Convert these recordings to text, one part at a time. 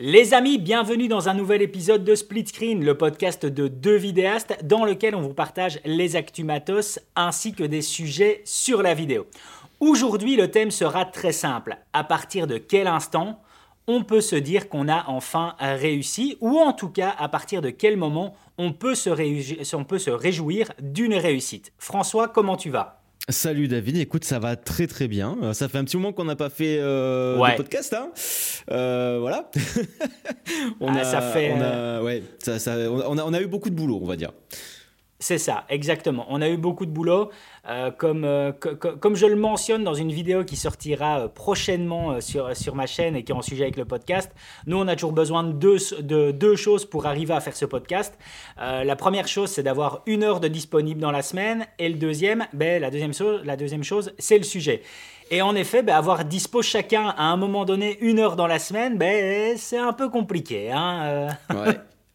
Les amis, bienvenue dans un nouvel épisode de Split Screen, le podcast de deux vidéastes dans lequel on vous partage les actumatos ainsi que des sujets sur la vidéo. Aujourd'hui, le thème sera très simple. À partir de quel instant on peut se dire qu'on a enfin réussi ou en tout cas à partir de quel moment on peut se, on peut se réjouir d'une réussite? François, comment tu vas? Salut David, écoute, ça va très très bien. Euh, ça fait un petit moment qu'on n'a pas fait euh, de podcast, hein euh, voilà. on, ah, a, ça fait, on, a, ouais, ça, ça, on, a, on a eu beaucoup de boulot, on va dire. C'est ça, exactement. On a eu beaucoup de boulot. Euh, comme, euh, comme je le mentionne dans une vidéo qui sortira euh, prochainement sur, sur ma chaîne et qui est en sujet avec le podcast, nous, on a toujours besoin de deux, de deux choses pour arriver à faire ce podcast. la première chose, c'est d'avoir une heure de disponible dans la semaine. Et le deuxième, ben, la, deuxième chose, la deuxième chose, c'est le sujet. Et en effet, ben, avoir dispo chacun à un moment donné une heure dans la semaine, ben, c'est un peu compliqué. Hein.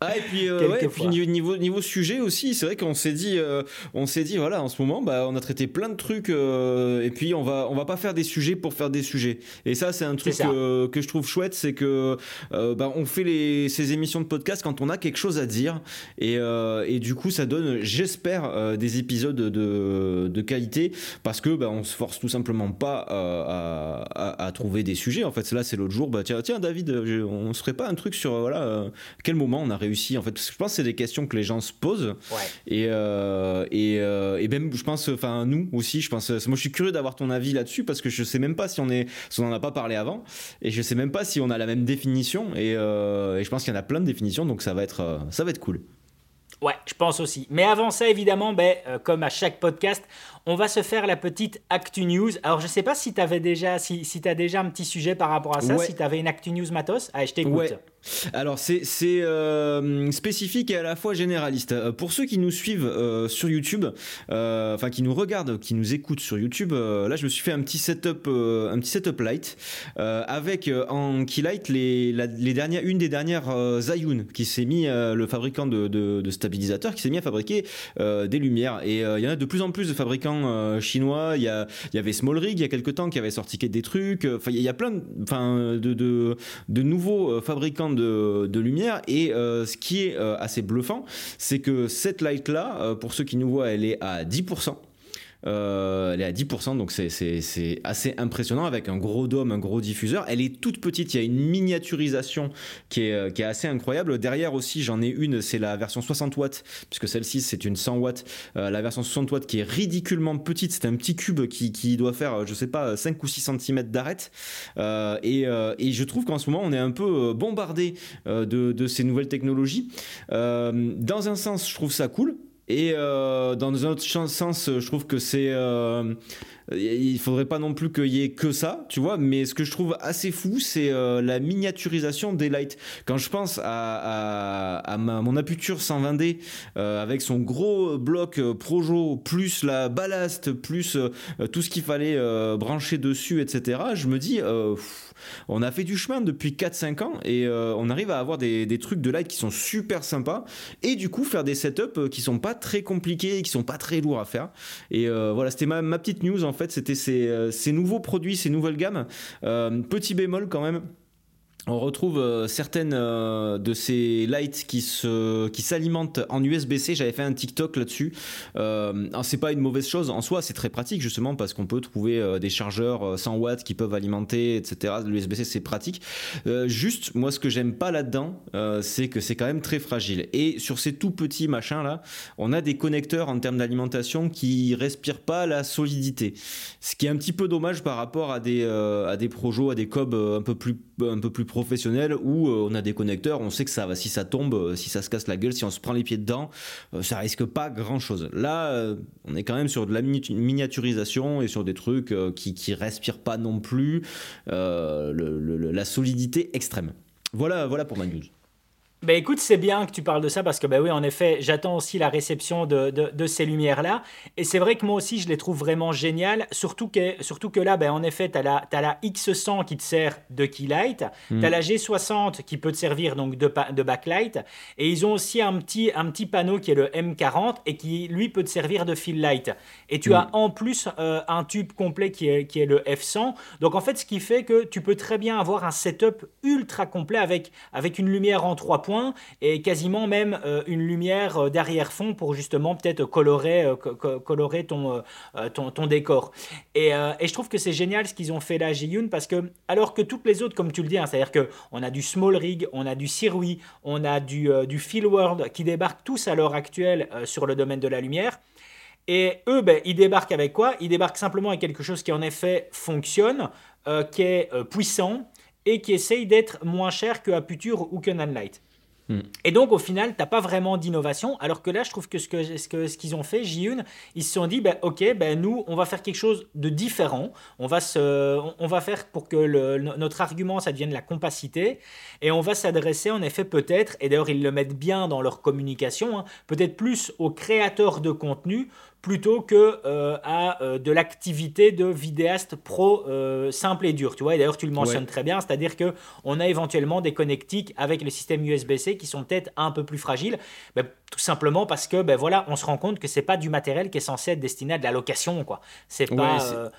Ah, et puis, euh, niveau, niveau sujet aussi, c'est vrai qu'on s'est dit, euh, on s'est dit, voilà, en ce moment, bah, on a traité plein de trucs, euh, et puis on va, on va pas faire des sujets pour faire des sujets. Et ça, c'est un truc que, que je trouve chouette, c'est que bah, on fait les, ces émissions de podcast quand on a quelque chose à dire, et, et du coup, ça donne, j'espère, des épisodes de, de, qualité, parce que bah, on se force tout simplement pas à, à, trouver des sujets. En fait, là, c'est l'autre jour, bah, tiens, tiens, David, on se ferait pas un truc sur, voilà, quel moment on a réussi en fait parce que je pense que c'est des questions que les gens se posent et euh, et, euh, et, même je pense enfin nous aussi je pense moi je suis curieux d'avoir ton avis là-dessus parce que je sais même pas si on est si on en a pas parlé avant et je sais même pas si on a la même définition et, euh, et je pense qu'il y en a plein de définitions donc ça va être ça va être cool Ouais, je pense aussi. Mais avant ça, évidemment, ben, comme à chaque podcast, on va se faire la petite Actu News. Alors, je sais pas si tu avais déjà, si, si as déjà un petit sujet par rapport à ça, si tu avais une Actu News matos. Allez, je t'écoute. Alors c'est euh, spécifique et à la fois généraliste. Euh, pour ceux qui nous suivent euh, sur YouTube, enfin qui nous regardent, qui nous écoutent sur YouTube, là je me suis fait un petit setup, light avec en keylight les, une des dernières Zayun qui s'est mis le fabricant de, stabilisateurs qui s'est mis à fabriquer des lumières et il y en a de plus en plus de fabricants chinois. Il y, avait Small Rig il y a quelques temps qui avait sorti des trucs. Il y a plein de nouveaux fabricants de, lumière. Et euh, ce qui est euh, assez bluffant, c'est que cette light-là, euh, pour ceux qui nous voient, elle est à 10%. Euh, elle est à 10%, donc c'est assez impressionnant avec un gros dôme, un gros diffuseur. Elle est toute petite, il y a une miniaturisation qui est, euh, assez incroyable. Derrière aussi, j'en ai une, c'est la version 60 watts, puisque celle-ci c'est une 100 watts. Euh, la version 60 watts qui est ridiculement petite, c'est un petit cube qui, doit faire, je sais pas, 5 ou 6 cm d'arête. et, je trouve qu'en ce moment, on est un peu bombardé de ces nouvelles technologies. dans un sens, je trouve ça cool et euh, dans un autre sens, je trouve que c'est. Euh, il faudrait pas non plus qu'il y ait que ça, tu vois. Mais ce que je trouve assez fou, c'est euh, la miniaturisation des lights. Quand je pense à, à, mon Aputure 120D avec son gros bloc Projo, plus la ballast, plus tout ce qu'il fallait brancher dessus, etc., je me dis. On a fait du chemin depuis 4-5 ans et euh, on arrive à avoir des, trucs de light qui sont super sympas et du coup faire des setups euh, qui sont pas très compliqués et qui sont pas très lourds à faire. Et euh, voilà, c'était ma, petite news en fait, c'était ces, ces, nouveaux produits, ces nouvelles gammes. petit bémol quand même on retrouve euh, certaines euh, de ces lights qui se qui s'alimentent en USB-C. J'avais fait un TikTok là-dessus. Euh, c'est pas une mauvaise chose en soi, c'est très pratique justement parce qu'on peut trouver des chargeurs 100 watts qui peuvent alimenter, etc. L'USB-C c'est pratique. juste, moi ce que j'aime pas là-dedans, c'est que c'est quand même très fragile. Et sur ces tout petits machins là, on a des connecteurs en termes d'alimentation qui respirent pas la solidité. Ce qui est un petit peu dommage par rapport à des à à des cobs un peu plus un peu plus professionnel où euh, on a des connecteurs, on sait que ça va, si ça tombe, euh, si ça se casse la gueule, si on se prend les pieds dedans, euh, ça risque pas grand chose. Là, on est quand même sur de la miniaturisation et sur des trucs qui, qui respirent pas non plus la solidité extrême. Voilà, voilà pour ma news. Ben écoute, c'est bien que tu parles de ça parce que ben oui, en effet, j'attends aussi la réception de, de, ces lumières-là. Et c'est vrai que moi aussi, je les trouve vraiment géniales. Surtout que, surtout que là, ben, en effet, tu as la, as la X100 qui te sert de keylight. Mm. Tu as la G60 qui peut te servir donc de, de backlight. Et ils ont aussi un petit, un petit panneau qui est le M40 et qui, lui, peut te servir de fill light. Et tu mm. as en plus euh, un tube complet qui est, qui est le F100. Donc en fait, ce qui fait que tu peux très bien avoir un setup ultra complet avec, avec une lumière en trois points et quasiment même euh, une lumière euh, d'arrière-fond pour justement peut-être colorer, euh, colorer ton, ton, décor. Et, je trouve que c'est génial ce qu'ils ont fait là, Jiyun, parce que alors que toutes les autres, comme tu le dis, hein, c'est-à-dire qu'on a du Small Rig, on a du Sirui, on a du, du Field World qui débarquent tous à l'heure actuelle sur le domaine de la lumière. Et eux, ben, ils débarquent avec quoi? Ils débarquent simplement avec quelque chose qui en effet fonctionne, qui est puissant et qui essaye d'être moins cher que Aputure ou que Nanlite. Et donc, au final, tu n'as pas vraiment d'innovation. Alors que là, je trouve que ce qu'ils que, ce qu'ils ont fait, J1, ils se sont dit, ben, OK, ben, nous, on va faire quelque chose de différent. On va, se, on va faire pour que notre argument, ça devienne la compacité. Et on va s'adresser, en effet, peut-être, et d'ailleurs, ils le mettent bien dans leur communication, hein, peut-être plus aux créateurs de contenu plutôt que euh, à euh, de l'activité de vidéaste pro euh, simple et dur. Tu vois, et d'ailleurs tu le mentionnes très bien, c'est-à-dire que on a éventuellement des connectiques avec le système USB-C qui sont peut-être un peu plus fragiles, ben, tout simplement parce que ben voilà, on se rend compte que c'est pas du matériel qui est censé être destiné à de la location quoi. C'est pas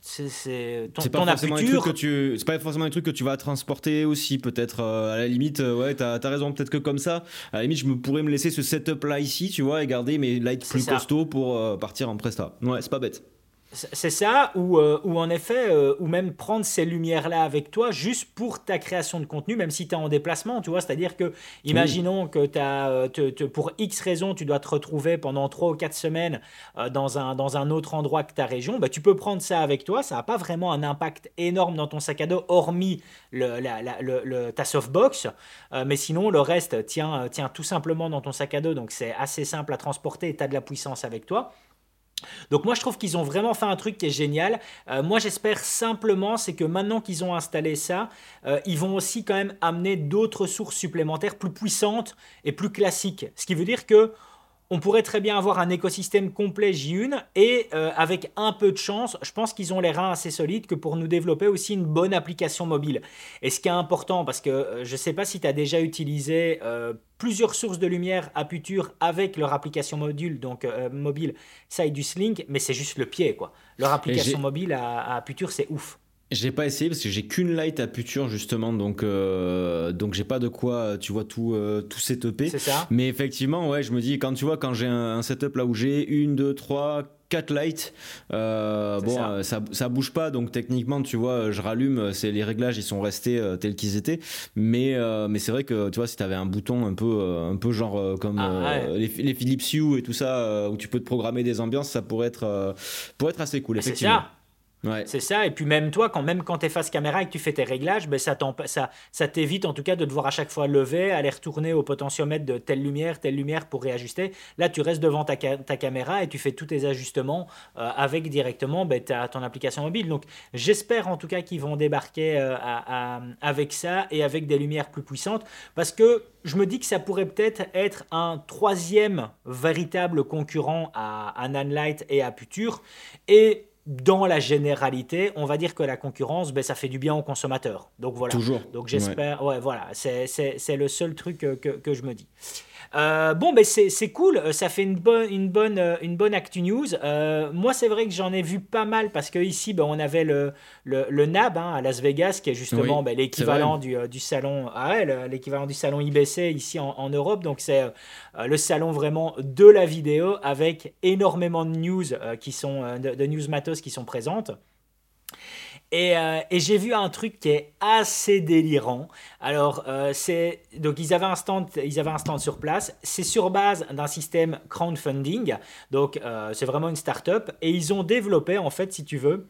c'est ton, pas forcément un truc que tu c'est pas forcément un truc que tu vas transporter aussi peut-être à la limite ouais, tu as, raison peut-être que comme ça à la limite je me pourrais me laisser ce setup là ici, tu vois, et garder mes lights plus costauds pour euh, partir en presta. Ouais, c'est pas bête. C'est ça, ou, euh, ou en effet, euh, ou même prendre ces lumières-là avec toi juste pour ta création de contenu, même si tu es en déplacement, tu vois. C'est-à-dire que, imaginons que as, te, pour X raisons, tu dois te retrouver pendant 3 ou 4 semaines dans, un, dans un autre endroit que ta région, bah, tu peux prendre ça avec toi. Ça n'a pas vraiment un impact énorme dans ton sac à dos, hormis le, la, le, ta softbox. mais sinon, le reste tient, tient tout simplement dans ton sac à dos, donc c'est assez simple à transporter et tu as de la puissance avec toi. Donc moi je trouve qu'ils ont vraiment fait un truc qui est génial. Euh, moi j'espère simplement c'est que maintenant qu'ils ont installé ça, euh, ils vont aussi quand même amener d'autres sources supplémentaires plus puissantes et plus classiques. Ce qui veut dire que on pourrait très bien avoir un écosystème complet J1 et euh, avec un peu de chance, je pense qu'ils ont les reins assez solides que pour nous développer aussi une bonne application mobile. Et ce qui est important, parce que euh, je ne sais pas si tu as déjà utilisé euh, plusieurs sources de lumière à Puture avec leur application module, donc mobile Sidus Link, mais c'est juste le pied quoi. Leur application mobile à, à Puture, c'est ouf. J'ai pas essayé parce que j'ai qu'une light à puture justement, donc euh, donc j'ai pas de quoi, tu vois tout euh, tout setupé. C'est ça. Mais effectivement, ouais, je me dis quand tu vois quand j'ai un, setup là où j'ai une, deux, trois, quatre lights, euh, bon, ça. ça. Ça, bouge pas, donc techniquement, tu vois, je rallume, c'est les réglages, ils sont restés tels qu'ils étaient. Mais mais c'est vrai que tu vois, si tu avais un bouton un peu un peu genre comme ah, les, les, Philips Hue et tout ça, où tu peux te programmer des ambiances, ça pourrait être pourrait être assez cool. effectivement. C'est ça. Et puis même toi, quand même quand tu es face caméra et que tu fais tes réglages, ben ça, ça, ça t'évite en tout cas de devoir à chaque fois lever, aller retourner au potentiomètre de telle lumière, telle lumière pour réajuster. Là, tu restes devant ta, ta caméra et tu fais tous tes ajustements euh, avec directement ben, ton application mobile. Donc j'espère en tout cas qu'ils vont débarquer euh, avec ça et avec des lumières plus puissantes parce que je me dis que ça pourrait peut-être être un troisième véritable concurrent à, à Nanlite et à Puture. Et dans la généralité, on va dire que la concurrence, ben, ça fait du bien aux consommateurs. Donc voilà. Toujours. Donc j'espère, ouais. voilà, c'est le seul truc que, que je me dis. Euh, bon, ben c'est cool, euh, ça fait une bonne, une bonne, euh, une bonne Actu News. moi, c'est vrai que j'en ai vu pas mal parce que ici, ben, on avait le, le, NAB hein, à Las Vegas, qui est justement ben, l'équivalent du, du, salon, ah l'équivalent du salon IBC ici en, Europe. Donc, c'est le salon vraiment de la vidéo avec énormément de news qui sont, de, de news matos qui sont présentes. Euh, et, j'ai vu un truc qui est assez délirant. Alors, euh, donc ils avaient un stand, ils avaient un stand sur place. C'est sur base d'un système crowdfunding. Donc, euh, c'est vraiment une start-up et ils ont développé en fait, si tu veux.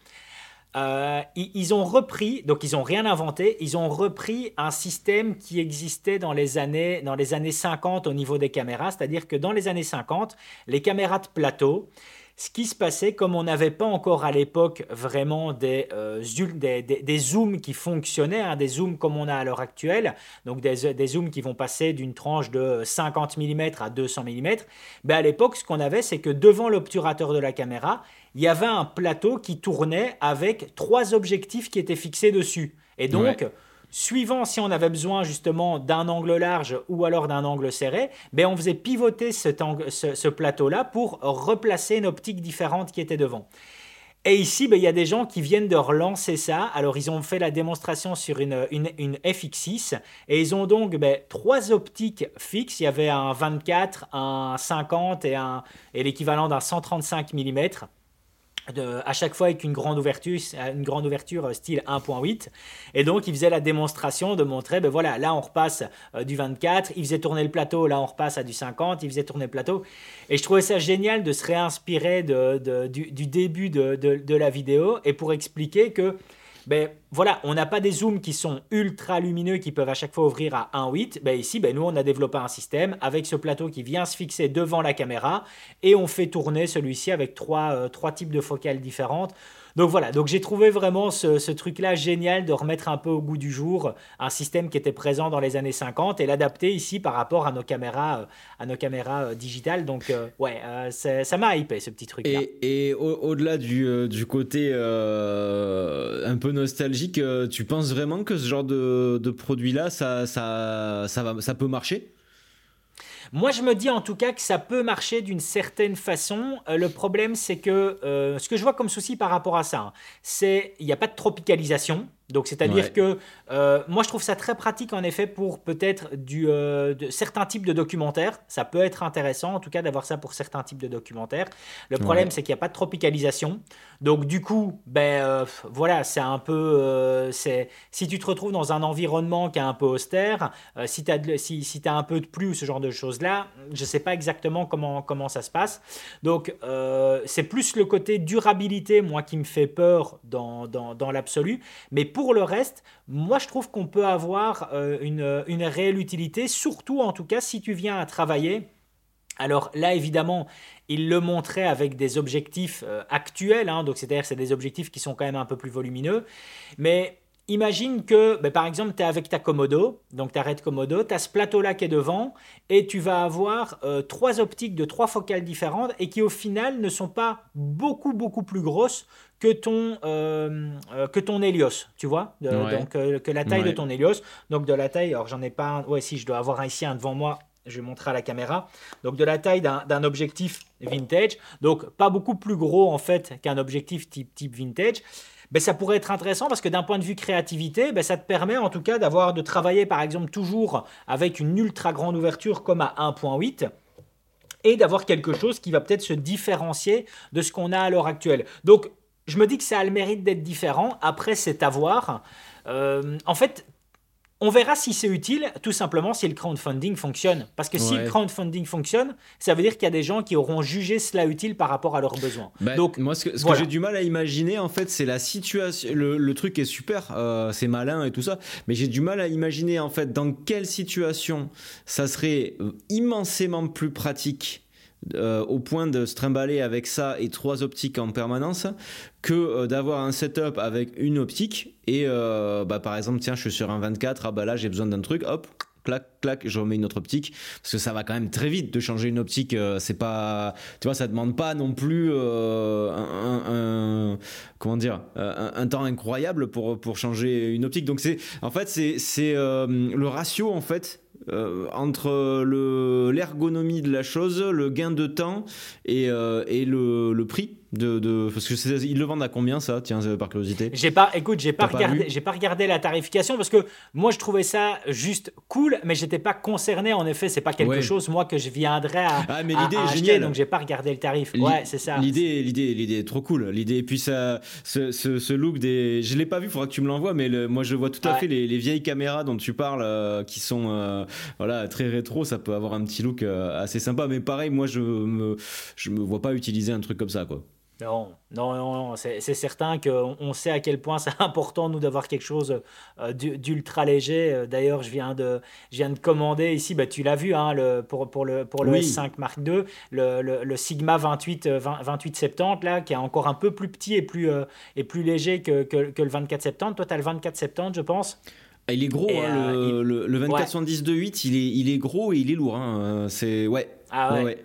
ils, ont repris, donc ils n'ont rien inventé, ils ont repris un système qui existait dans les années, dans les années 50 au niveau des caméras, c'est-à-dire que dans les années 50, les caméras de plateau, ce qui se passait, comme on n'avait pas encore à l'époque vraiment des, euh, zooms qui fonctionnaient, hein, des zooms comme on a à l'heure actuelle, donc des, des, zooms qui vont passer d'une tranche de 50 mm à 200 mm, ben à l'époque, ce qu'on avait, c'est que devant l'obturateur de la caméra, il y avait un plateau qui tournait avec trois objectifs qui étaient fixés dessus. Et donc, suivant si on avait besoin justement d'un angle large ou alors d'un angle serré, ben on faisait pivoter ce, plateau-là pour replacer une optique différente qui était devant. Et ici, ben, il y a des gens qui viennent de relancer ça. Alors, ils ont fait la démonstration sur une, une, FX6 et ils ont donc ben, trois optiques fixes. Il y avait un 24, un 50 et, et l'équivalent d'un 135 mm à chaque fois avec une grande ouverture, une grande ouverture euh, style 1.8. Et donc, il faisait la démonstration de montrer, ben voilà, là on repasse euh, du 24, il faisait tourner le plateau, là on repasse à du 50, il faisait tourner le plateau. Et je trouvais ça génial de se réinspirer de, du, du, début de, de, la vidéo et pour expliquer que ben voilà, on n'a pas des zooms qui sont ultra lumineux qui peuvent à chaque fois ouvrir à 1.8. Ben ici, ben nous, on a développé un système avec ce plateau qui vient se fixer devant la caméra et on fait tourner celui-ci avec trois, euh, trois types de focales différentes. Donc voilà, donc j'ai trouvé vraiment ce, truc-là génial de remettre un peu au goût du jour un système qui était présent dans les années 50 et l'adapter ici par rapport à nos caméras, euh, à nos caméras euh, digitales. Donc euh, ouais, ça m'a hypé ce petit truc-là. Et, au-delà du, côté un peu nostalgique, tu penses vraiment que ce genre de, produit-là, ça, ça peut marcher? Moi, je me dis en tout cas que ça peut marcher d'une certaine façon. Euh, le problème, c'est que euh, ce que je vois comme souci par rapport à ça, hein, c'est il n'y a pas de tropicalisation. Donc, c'est-à-dire que euh, moi, je trouve ça très pratique, en effet, pour peut-être du, euh, de, certains types de documentaires. Ça peut être intéressant, en tout cas, d'avoir ça pour certains types de documentaires. Le problème, c'est qu'il n'y a pas de tropicalisation. Donc, du coup, ben, euh, voilà, c'est un peu. c'est si tu te retrouves dans un environnement qui est un peu austère, si tu as, si, si as un peu de pluie ou ce genre de choses-là, je ne sais pas exactement comment, comment ça se passe. Donc, c'est plus le côté durabilité, moi, qui me fait peur dans, dans, dans l'absolu. Mais pour pour le reste, moi je trouve qu'on peut avoir euh, une, une, réelle utilité, surtout en tout cas si tu viens à travailler. Alors là, évidemment, il le montrait avec des objectifs euh, actuels, hein, donc c'est-à-dire c'est des objectifs qui sont quand même un peu plus volumineux, mais Imagine que, ben, par exemple, tu es avec ta Komodo, donc tu arrêtes Komodo, tu as ce plateau-là qui est devant, et tu vas avoir euh, trois optiques de trois focales différentes, et qui au final ne sont pas beaucoup, beaucoup plus grosses que ton, euh, euh, que ton Helios, tu vois Donc, que la taille de ton Helios. Donc, de la taille, alors j'en ai pas un, ouais, si je dois avoir ici un devant moi, je vais montrer à la caméra. Donc, de la taille d'un objectif vintage, donc pas beaucoup plus gros en fait qu'un objectif type, type vintage. Ben, ça pourrait être intéressant parce que d'un point de vue créativité, ben, ça te permet en tout cas d'avoir de travailler par exemple toujours avec une ultra grande ouverture comme à 1.8 et d'avoir quelque chose qui va peut-être se différencier de ce qu'on a à l'heure actuelle. Donc je me dis que ça a le mérite d'être différent. Après, c'est à voir. Euh, en fait, on verra si c'est utile, tout simplement si le crowdfunding fonctionne. Parce que si le crowdfunding fonctionne, ça veut dire qu'il y a des gens qui auront jugé cela utile par rapport à leurs besoins. Bah, Donc, moi, ce que, j'ai du mal à imaginer, en fait, c'est la situation. Le, truc est super, euh, c'est malin et tout ça, mais j'ai du mal à imaginer, en fait, dans quelle situation ça serait immensément plus pratique euh, au point de se trimballer avec ça et trois optiques en permanence que euh, d'avoir un setup avec une optique et euh, bah, par exemple tiens je suis sur un 24 ah bah là j'ai besoin d'un truc hop clac clac je remets une autre optique. Parce que ça va quand même très vite de changer une optique c'est pas tu vois ça demande pas non plus un, comment dire un, temps incroyable pour pour changer une optique. Donc c'est en fait c'est le ratio en fait euh, entre l'ergonomie de la chose, le gain de temps et, euh, et le, le, prix de, parce que ils le vendent à combien ça tiens par curiosité j'ai pas écoute j'ai pas regardé j'ai pas regardé la tarification parce que moi je trouvais ça juste cool mais j'étais pas concerné en effet c'est pas quelque chose moi que je viendrais à, ah, mais l'idée est géniale. donc j'ai pas regardé le tarif. Ouais c'est ça. l'idée l'idée l'idée est trop cool. L'idée et puis ça ce, ce, look des je l'ai pas vu faudra que tu me l'envoies mais moi je vois tout à fait les, les, vieilles caméras dont tu parles euh, qui sont euh, voilà très rétro. Ça peut avoir un petit look euh, assez sympa. Mais pareil moi je me je me vois pas utiliser un truc comme ça quoi Non, non, non, c'est certain qu'on on sait à quel point c'est important, nous, d'avoir quelque chose euh, d'ultra léger. Euh, d'ailleurs, je, viens de, je viens de commander ici, bah, tu l'as vu, hein, le, pour, pour le, pour le S5 Mark II, le, le, Sigma 28, 2870, là, qui est encore un peu plus petit et plus, et plus léger que, que, que le 2470. Toi, tu as le 2470, je pense ah, il est gros, hein, le, le, le 2470 il est, il est gros et il est lourd. Hein. C'est ouais. Ah ouais. ouais.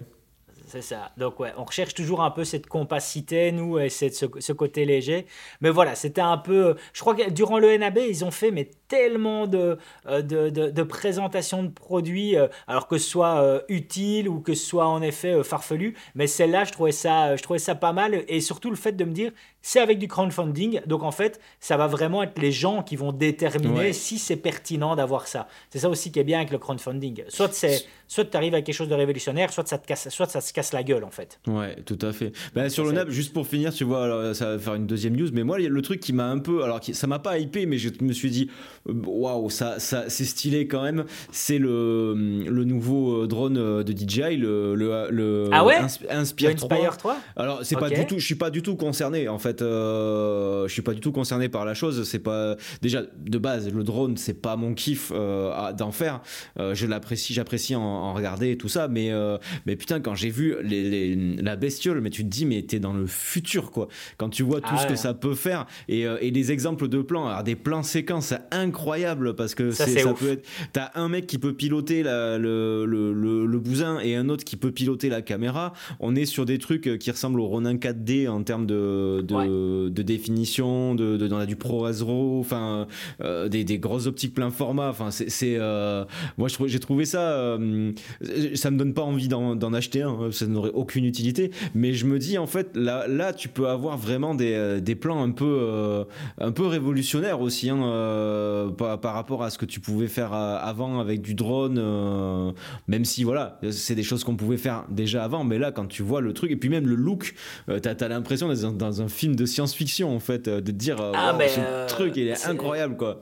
C'est ça. Donc, ouais, on recherche toujours un peu cette compacité, nous, et cette, ce, côté léger. Mais voilà, c'était un peu. Je crois que durant le NAB, ils ont fait mais tellement de, euh, de, de, de présentations de produits, euh, alors que ce soit euh, utile ou que ce soit en effet farfelu. Mais celle-là, je trouvais ça, je trouvais ça pas mal. Et surtout le fait de me dire, c'est avec du crowdfunding. Donc en fait, ça va vraiment être les gens qui vont déterminer si c'est pertinent d'avoir ça. C'est ça aussi qui est bien avec le crowdfunding. Soit c'est soit tu arrives à quelque chose de révolutionnaire, soit ça te casse, soit ça se casse la gueule en fait. Ouais, tout à fait. Bah, sur le NAB, juste pour finir, tu vois, ça va faire une deuxième news, mais moi, le truc qui m'a un peu, alors ça m'a pas hypé, mais je me suis dit, waouh, ça, ça c'est stylé quand même. C'est le, le nouveau euh, drone euh, de DJI, le, le, ah ouais Inspire, 3. Alors c'est pas du tout, je suis pas du tout concerné en fait. Euh, je suis pas du tout concerné par la chose. C'est pas déjà de base le drone, c'est pas mon kiff d'en faire. je l'apprécie, j'apprécie en, regarder et tout ça, mais mais putain quand j'ai vu les, la bestiole, mais tu te dis mais t'es dans le futur quoi. Quand tu vois tout ah ce que ça peut faire et, et les exemples de plans, alors des plans séquences incroyables incroyable parce que ça, peut être. T'as un mec qui peut piloter la, le, le, le, bousin et un autre qui peut piloter la caméra. On est sur des trucs qui ressemblent au Ronin 4D en termes de, de, de définition. De, de, on a du ProRes RAW, enfin euh, des, des, grosses optiques plein format. Enfin, c'est, euh, moi j'ai trouvé ça. Euh, ça me donne pas envie d'en, acheter un. Ça n'aurait aucune utilité. Mais je me dis en fait là, là tu peux avoir vraiment des, des plans un peu un peu révolutionnaires aussi. Hein, par, rapport à ce que tu pouvais faire euh, avant avec du drone, euh, même si voilà, c'est des choses qu'on pouvait faire déjà avant, mais là quand tu vois le truc, et puis même le look, euh, t'as as, l'impression d'être dans, un film de science-fiction en fait, de te dire, ah, ce truc il est, incroyable quoi.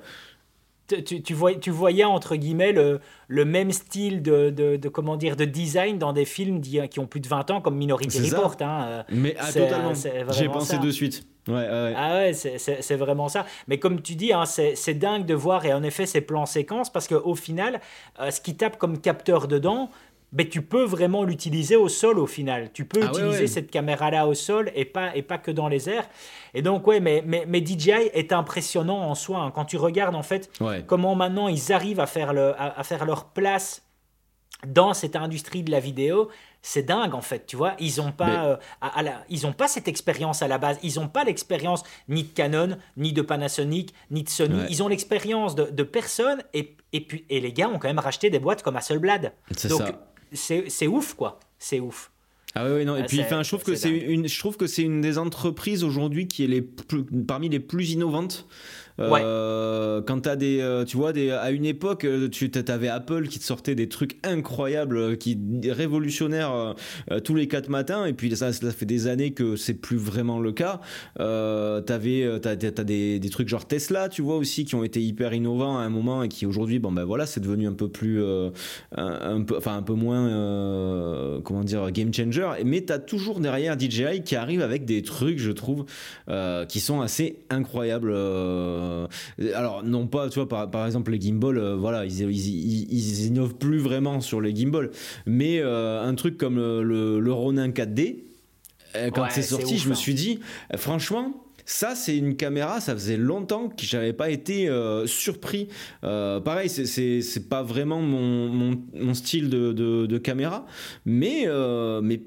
Tu, tu, voyais, tu, voyais, entre guillemets le, le même style de, de, comment dire de design dans des films qui ont plus de 20 ans comme Minority Report. Hein. Mais ah, totalement. J'ai pensé de suite. Ouais, Ah ouais, c'est vraiment ça. Mais comme tu dis, hein, c'est dingue de voir, et en effet, ces plans séquences, parce qu'au final, euh, ce qui tape comme capteur dedans, ben, tu peux vraiment l'utiliser au sol au final. Tu peux ah utiliser cette caméra-là au sol et pas, et pas que dans les airs. Et donc, ouais, mais, mais, mais DJI est impressionnant en soi. Hein. Quand tu regardes, en fait, comment maintenant ils arrivent à faire, le, à faire leur place dans cette industrie de la vidéo, c'est dingue en fait, tu vois. Ils n'ont pas, euh, à, ils ont pas cette expérience à la base. Ils n'ont pas l'expérience ni de Canon, ni de Panasonic, ni de Sony. Ils ont l'expérience de, de personnes et, et, puis, et les gars ont quand même racheté des boîtes comme Hasselblad. Donc c'est ouf quoi, c'est ouf. Ah oui, non. Et puis, enfin, je trouve que c'est une, je trouve que c'est une des entreprises aujourd'hui qui est les parmi les plus innovantes euh, quand tu as des, euh, tu vois, à une époque, euh, tu avais Apple qui te sortait des trucs incroyables, qui révolutionnaires tous les quatre matins, et puis ça, ça fait des années que c'est plus vraiment le cas. Euh, t'avais, t'as, t'as des, trucs genre Tesla, tu vois aussi, qui ont été hyper innovants à un moment et qui aujourd'hui, bon ben voilà, c'est devenu un peu plus, enfin un peu moins, comment dire, game changer. Mais t'as toujours derrière DJI qui arrive avec des trucs, je trouve, qui sont assez incroyables. Euh, alors non pas, tu vois, par, exemple les gimbals, euh, voilà, ils, ils, innovent plus vraiment sur les gimbals, mais euh, un truc comme le, Ronin 4D, quand c'est sorti, je me hein. suis dit, franchement, ça, c'est une caméra, ça faisait longtemps que j'avais pas été surpris. pareil, c'est pas vraiment mon, mon, style de, de, caméra, mais, mais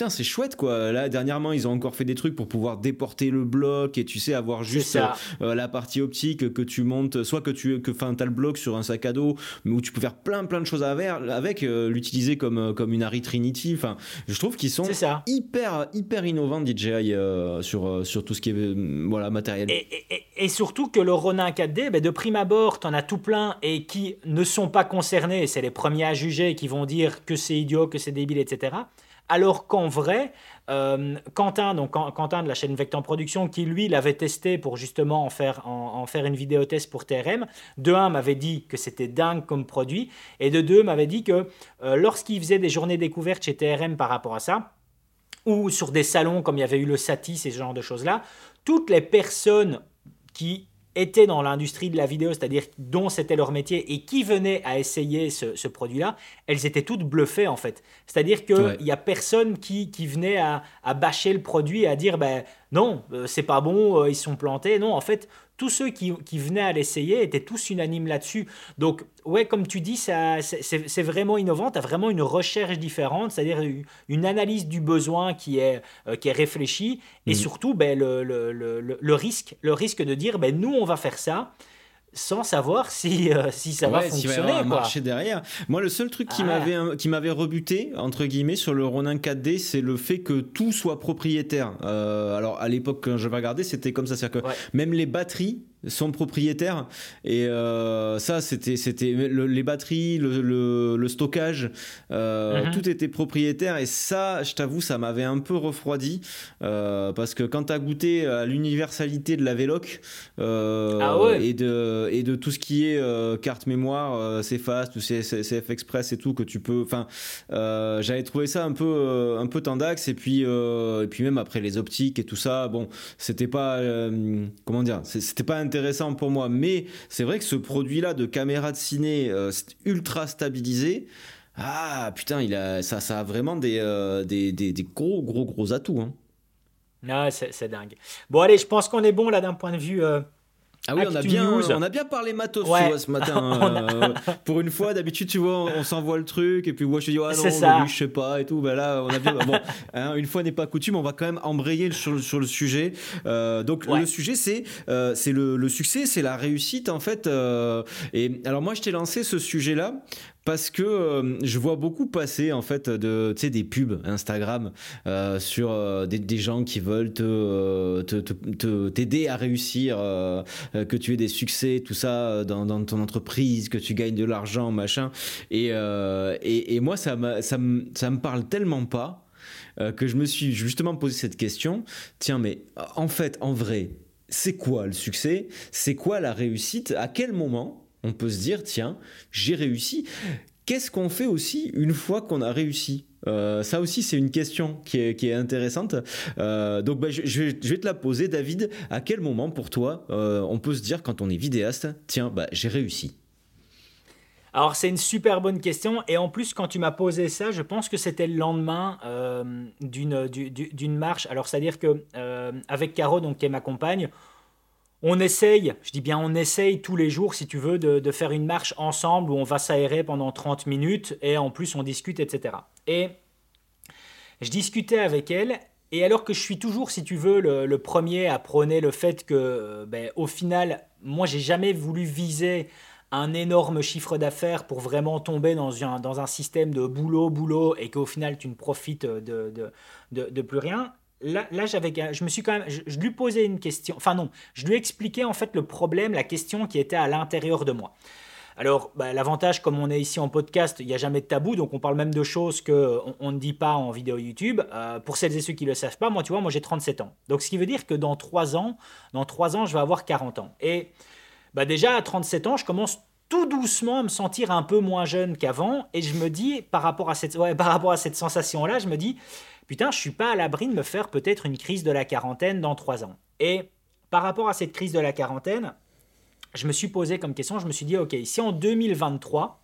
putain c'est chouette quoi. Là dernièrement ils ont encore fait des trucs pour pouvoir déporter le bloc et tu sais avoir juste euh, euh, la partie optique que tu montes soit que tu que enfin t'as le bloc sur un sac à dos mais où tu peux faire plein plein de choses avec euh, l'utiliser comme comme une Harry Trinity. Enfin je trouve qu'ils sont hyper hyper innovants DJI sur sur tout ce qui est voilà matériel. Et, surtout que le Ronin 4D ben, de prime abord t'en as tout plein et qui ne sont pas concernés c'est les premiers à juger qui vont dire que c'est idiot que c'est débile etc alors qu'en vrai, euh, Quentin, donc Quentin de la chaîne Vector Production, qui lui l'avait testé pour justement en faire, en, faire une vidéo test pour TRM, de un m'avait dit que c'était dingue comme produit, et de deux m'avait dit que euh, lorsqu'il faisait des journées découvertes chez TRM par rapport à ça, ou sur des salons comme il y avait eu le Satis et ce genre de choses-là, toutes les personnes qui étaient dans l'industrie de la vidéo, c'est-à-dire dont c'était leur métier et qui venaient à essayer ce, produit-là, elles étaient toutes bluffées en fait. C'est-à-dire qu'il n'y a personne qui, qui venait à, à, bâcher le produit et à dire ben non, euh, c'est pas bon, euh, ils sont plantés. Non, en fait, tous ceux qui, venaient à l'essayer étaient tous unanimes là-dessus. Donc, ouais, comme tu dis, c'est vraiment innovant. Tu as vraiment une recherche différente, c'est-à-dire une analyse du besoin qui est, euh, qui est réfléchie et mhm. surtout ben, le, le, le, risque, le risque de dire ben, nous, on va faire ça sans savoir si, euh, si ça va fonctionner. Si marché derrière. Moi, le seul truc qui ah. m'avait qui m'avait rebuté entre guillemets sur le Ronin 4D, c'est le fait que tout soit propriétaire. Euh, alors à l'époque quand je regardais, c'était comme ça, c'est-à-dire que même les batteries sont propriétaires et euh, ça c'était c'était les batteries le, le, stockage euh, mhm. tout était propriétaire. Et ça je t'avoue ça m'avait un peu refroidi euh, parce que quand tu as goûté à l'universalité de la Veloc ah et de et de tout ce qui est carte mémoire c'est fast ou CF Express et tout que tu peux enfin j'avais trouvé ça un peu un peu tendax. Et puis et puis même après les optiques et tout ça bon c'était pas comment dire c'était pas intéressant pour moi. Mais c'est vrai que ce produit-là de caméra de ciné euh, ultra stabilisé, ah putain, il a, ça, ça a vraiment des, euh, gros, gros, gros atouts. Hein. Ah, c'est dingue. Bon, allez, je pense qu'on est bon là d'un point de vue. Euh, ah oui, on a, bien, on a bien parlé matos ce matin. Euh, pour une fois, d'habitude, tu vois, on, s'envoie le truc et puis moi je te dis, ah non, je sais pas et tout. Ben là, on a bien. bon, hein, une fois n'est pas coutume, on va quand même embrayer sur, sur le sujet. Euh, donc, le sujet, c'est euh, c'est le, le, succès, c'est la réussite en fait. et alors, moi, je t'ai lancé ce sujet-là parce que euh, je vois beaucoup passer en fait de des pubs Instagram euh, sur euh, des, gens qui veulent te t'aider à réussir que tu aies des succès tout ça dans, ton entreprise que tu gagnes de l'argent machin. Et, et, moi ça ça me ça me parle tellement pas que je me suis justement posé cette question. Tiens mais en fait en vrai c'est quoi le succès? C'est quoi la réussite? À quel moment on peut se dire, tiens, j'ai réussi. Qu'est-ce qu'on fait aussi une fois qu'on a réussi? Euh, ça aussi, c'est une question qui est, intéressante. Euh, donc, bah, je, vais te la poser, David. À quel moment, pour toi, euh, on peut se dire, quand on est vidéaste, tiens, bah, j'ai réussi? Alors c'est une super bonne question et en plus quand tu m'as posé ça, je pense que c'était le lendemain d'une marche. Alors c'est-à-dire que avec Caro, donc qui est ma compagne, on essaye, je dis bien on essaye tous les jours, si tu veux, de, faire une marche ensemble où on va s'aérer pendant 30 minutes et en plus on discute, etc. Et je discutais avec elle et alors que je suis toujours, si tu veux, le, premier à prôner le fait que, ben, au final, moi j'ai jamais voulu viser un énorme chiffre d'affaires pour vraiment tomber dans un, dans un système de boulot, boulot, et qu'au final tu ne profites de, de plus rien là, j'avais, je me suis quand même, je, lui posais une question, enfin non, je lui expliquais en fait le problème, la question qui était à l'intérieur de moi. Alors, bah, l'avantage, comme on est ici en podcast, il n'y a jamais de tabou, donc on parle même de choses qu'on on ne dit pas en vidéo YouTube. Euh, pour celles et ceux qui ne le savent pas, moi, tu vois, moi j'ai 37 ans. Donc, ce qui veut dire que dans 3 ans, dans 3 ans, je vais avoir 40 ans. Et bah, déjà, à 37 ans, je commence tout doucement à me sentir un peu moins jeune qu'avant. Et je me dis, par rapport à cette, par rapport à cette sensation-là, je me dis, putain, je suis pas à l'abri de me faire peut-être une crise de la quarantaine dans trois ans. Et par rapport à cette crise de la quarantaine, je me suis posé comme question, je me suis dit, ok, si en 2023,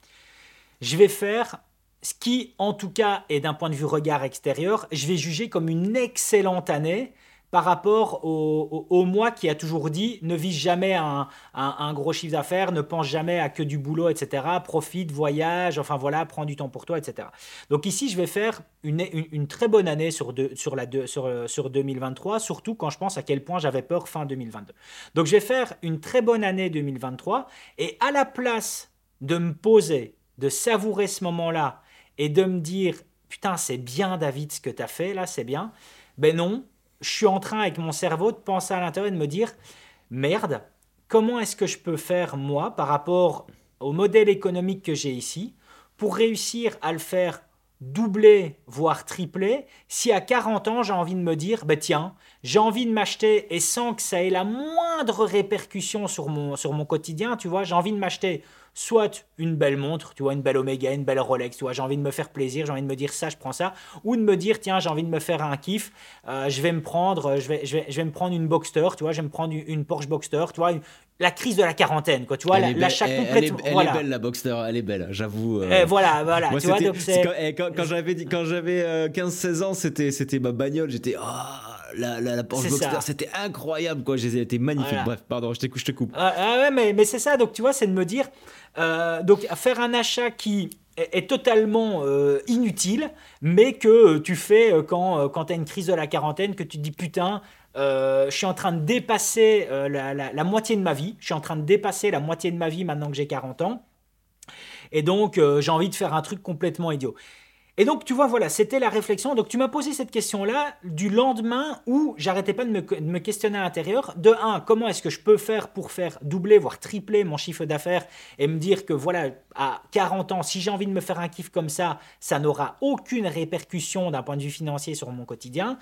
je vais faire ce qui, en tout cas, est d'un point de vue regard extérieur, je vais juger comme une excellente année par rapport au, moi qui a toujours dit ne vise jamais un, gros chiffre d'affaires, ne pense jamais à que du boulot, etc. Profite, voyage, enfin voilà, prends du temps pour toi, etc. Donc ici, je vais faire une, très bonne année sur, sur, la sur, sur 2023, surtout quand je pense à quel point j'avais peur fin 2022. Donc je vais faire une très bonne année 2023 et à la place de me poser, de savourer ce moment-là et de me dire putain, c'est bien David ce que tu as fait là, c'est bien. Ben non, je suis en train avec mon cerveau de penser à l'intérieur et de me dire merde, comment est-ce que je peux faire moi par rapport au modèle économique que j'ai ici pour réussir à le faire doubler, voire tripler, si à 40 ans j'ai envie de me dire, bah tiens, j'ai envie de m'acheter et sans que ça ait la moindre répercussion sur mon, sur mon quotidien, tu vois, j'ai envie de m'acheter soit une belle montre, tu vois, une belle Omega, une belle Rolex, tu vois, j'ai envie de me faire plaisir, j'ai envie de me dire ça, je prends ça, ou de me dire, tiens, j'ai envie de me faire un kiff, euh, je vais me prendre, je vais, je vais, je vais me prendre une Boxster, tu vois, je vais me prendre une, Porsche Boxster, tu vois, la crise de la quarantaine, quoi, tu vois, l'achat complet. Elle, est, elle est belle, la Boxster, elle est belle, j'avoue. Euh. voilà, voilà, tu vois, donc quand, quand, quand j'avais 15-16 ans, c'était, c'était ma bagnole, j'étais, oh, la, la, Porsche Boxster, c'était incroyable, quoi. C'était magnifique. Bref, pardon, je, je te coupe. Ah, ah, ouais, mais, mais c'est ça. Donc, tu vois, c'est de me dire, euh, donc faire un achat qui est, totalement euh, inutile, mais que tu fais euh, quand, quand tu as une crise de la quarantaine, que tu te dis putain, je suis en train de dépasser la, la, moitié de ma vie. Je suis en train de dépasser la moitié de ma vie maintenant que j'ai 40 ans. Et donc, j'ai envie de faire un truc complètement idiot. Et donc, tu vois, voilà, c'était la réflexion. Donc, tu m'as posé cette question-là du lendemain où j'arrêtais pas de me, questionner à l'intérieur. De un, comment est-ce que je peux faire pour faire doubler, voire tripler mon chiffre d'affaires et me dire que, voilà, à 40 ans, si j'ai envie de me faire un kiff comme ça, ça n'aura aucune répercussion d'un point de vue financier sur mon quotidien.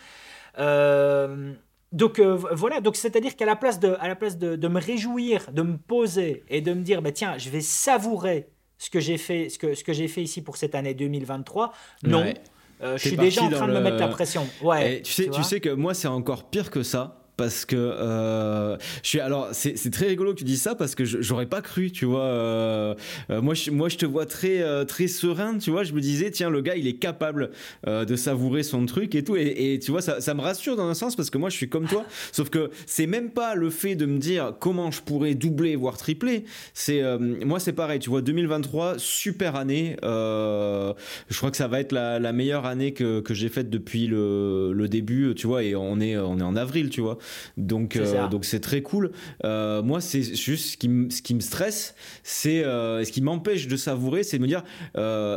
Euh, donc euh, voilà, donc c'est-à-dire qu'à la place, de, à la place de, me réjouir, de me poser et de me dire, bah, tiens, je vais savourer ce que j'ai fait, ce que, ce que j'ai fait ici pour cette année 2023. Non. Euh, je suis déjà en train de me mettre la pression. Ouais, tu sais, tu sais que moi, c'est encore pire que ça parce que euh, je suis alors c'est très rigolo que tu dis ça parce que j'aurais pas cru tu vois euh, euh, moi je moi je te vois très très serein tu vois. Je me disais tiens le gars il est capable de savourer son truc et tout. Et, tu vois ça, ça, me rassure dans un sens parce que moi je suis comme toi. Sauf que c'est même pas le fait de me dire comment je pourrais doubler voire tripler. C'est moi c'est pareil tu vois 2023 super année. Je crois que ça va être la, la meilleure année que, que j'ai faite depuis le, le début tu vois. Et on est on est en avril tu vois donc euh, donc c'est très cool. Euh, moi, c'est juste ce qui, me, ce qui me stresse, c'est euh, ce qui m'empêche de savourer, c'est de me dire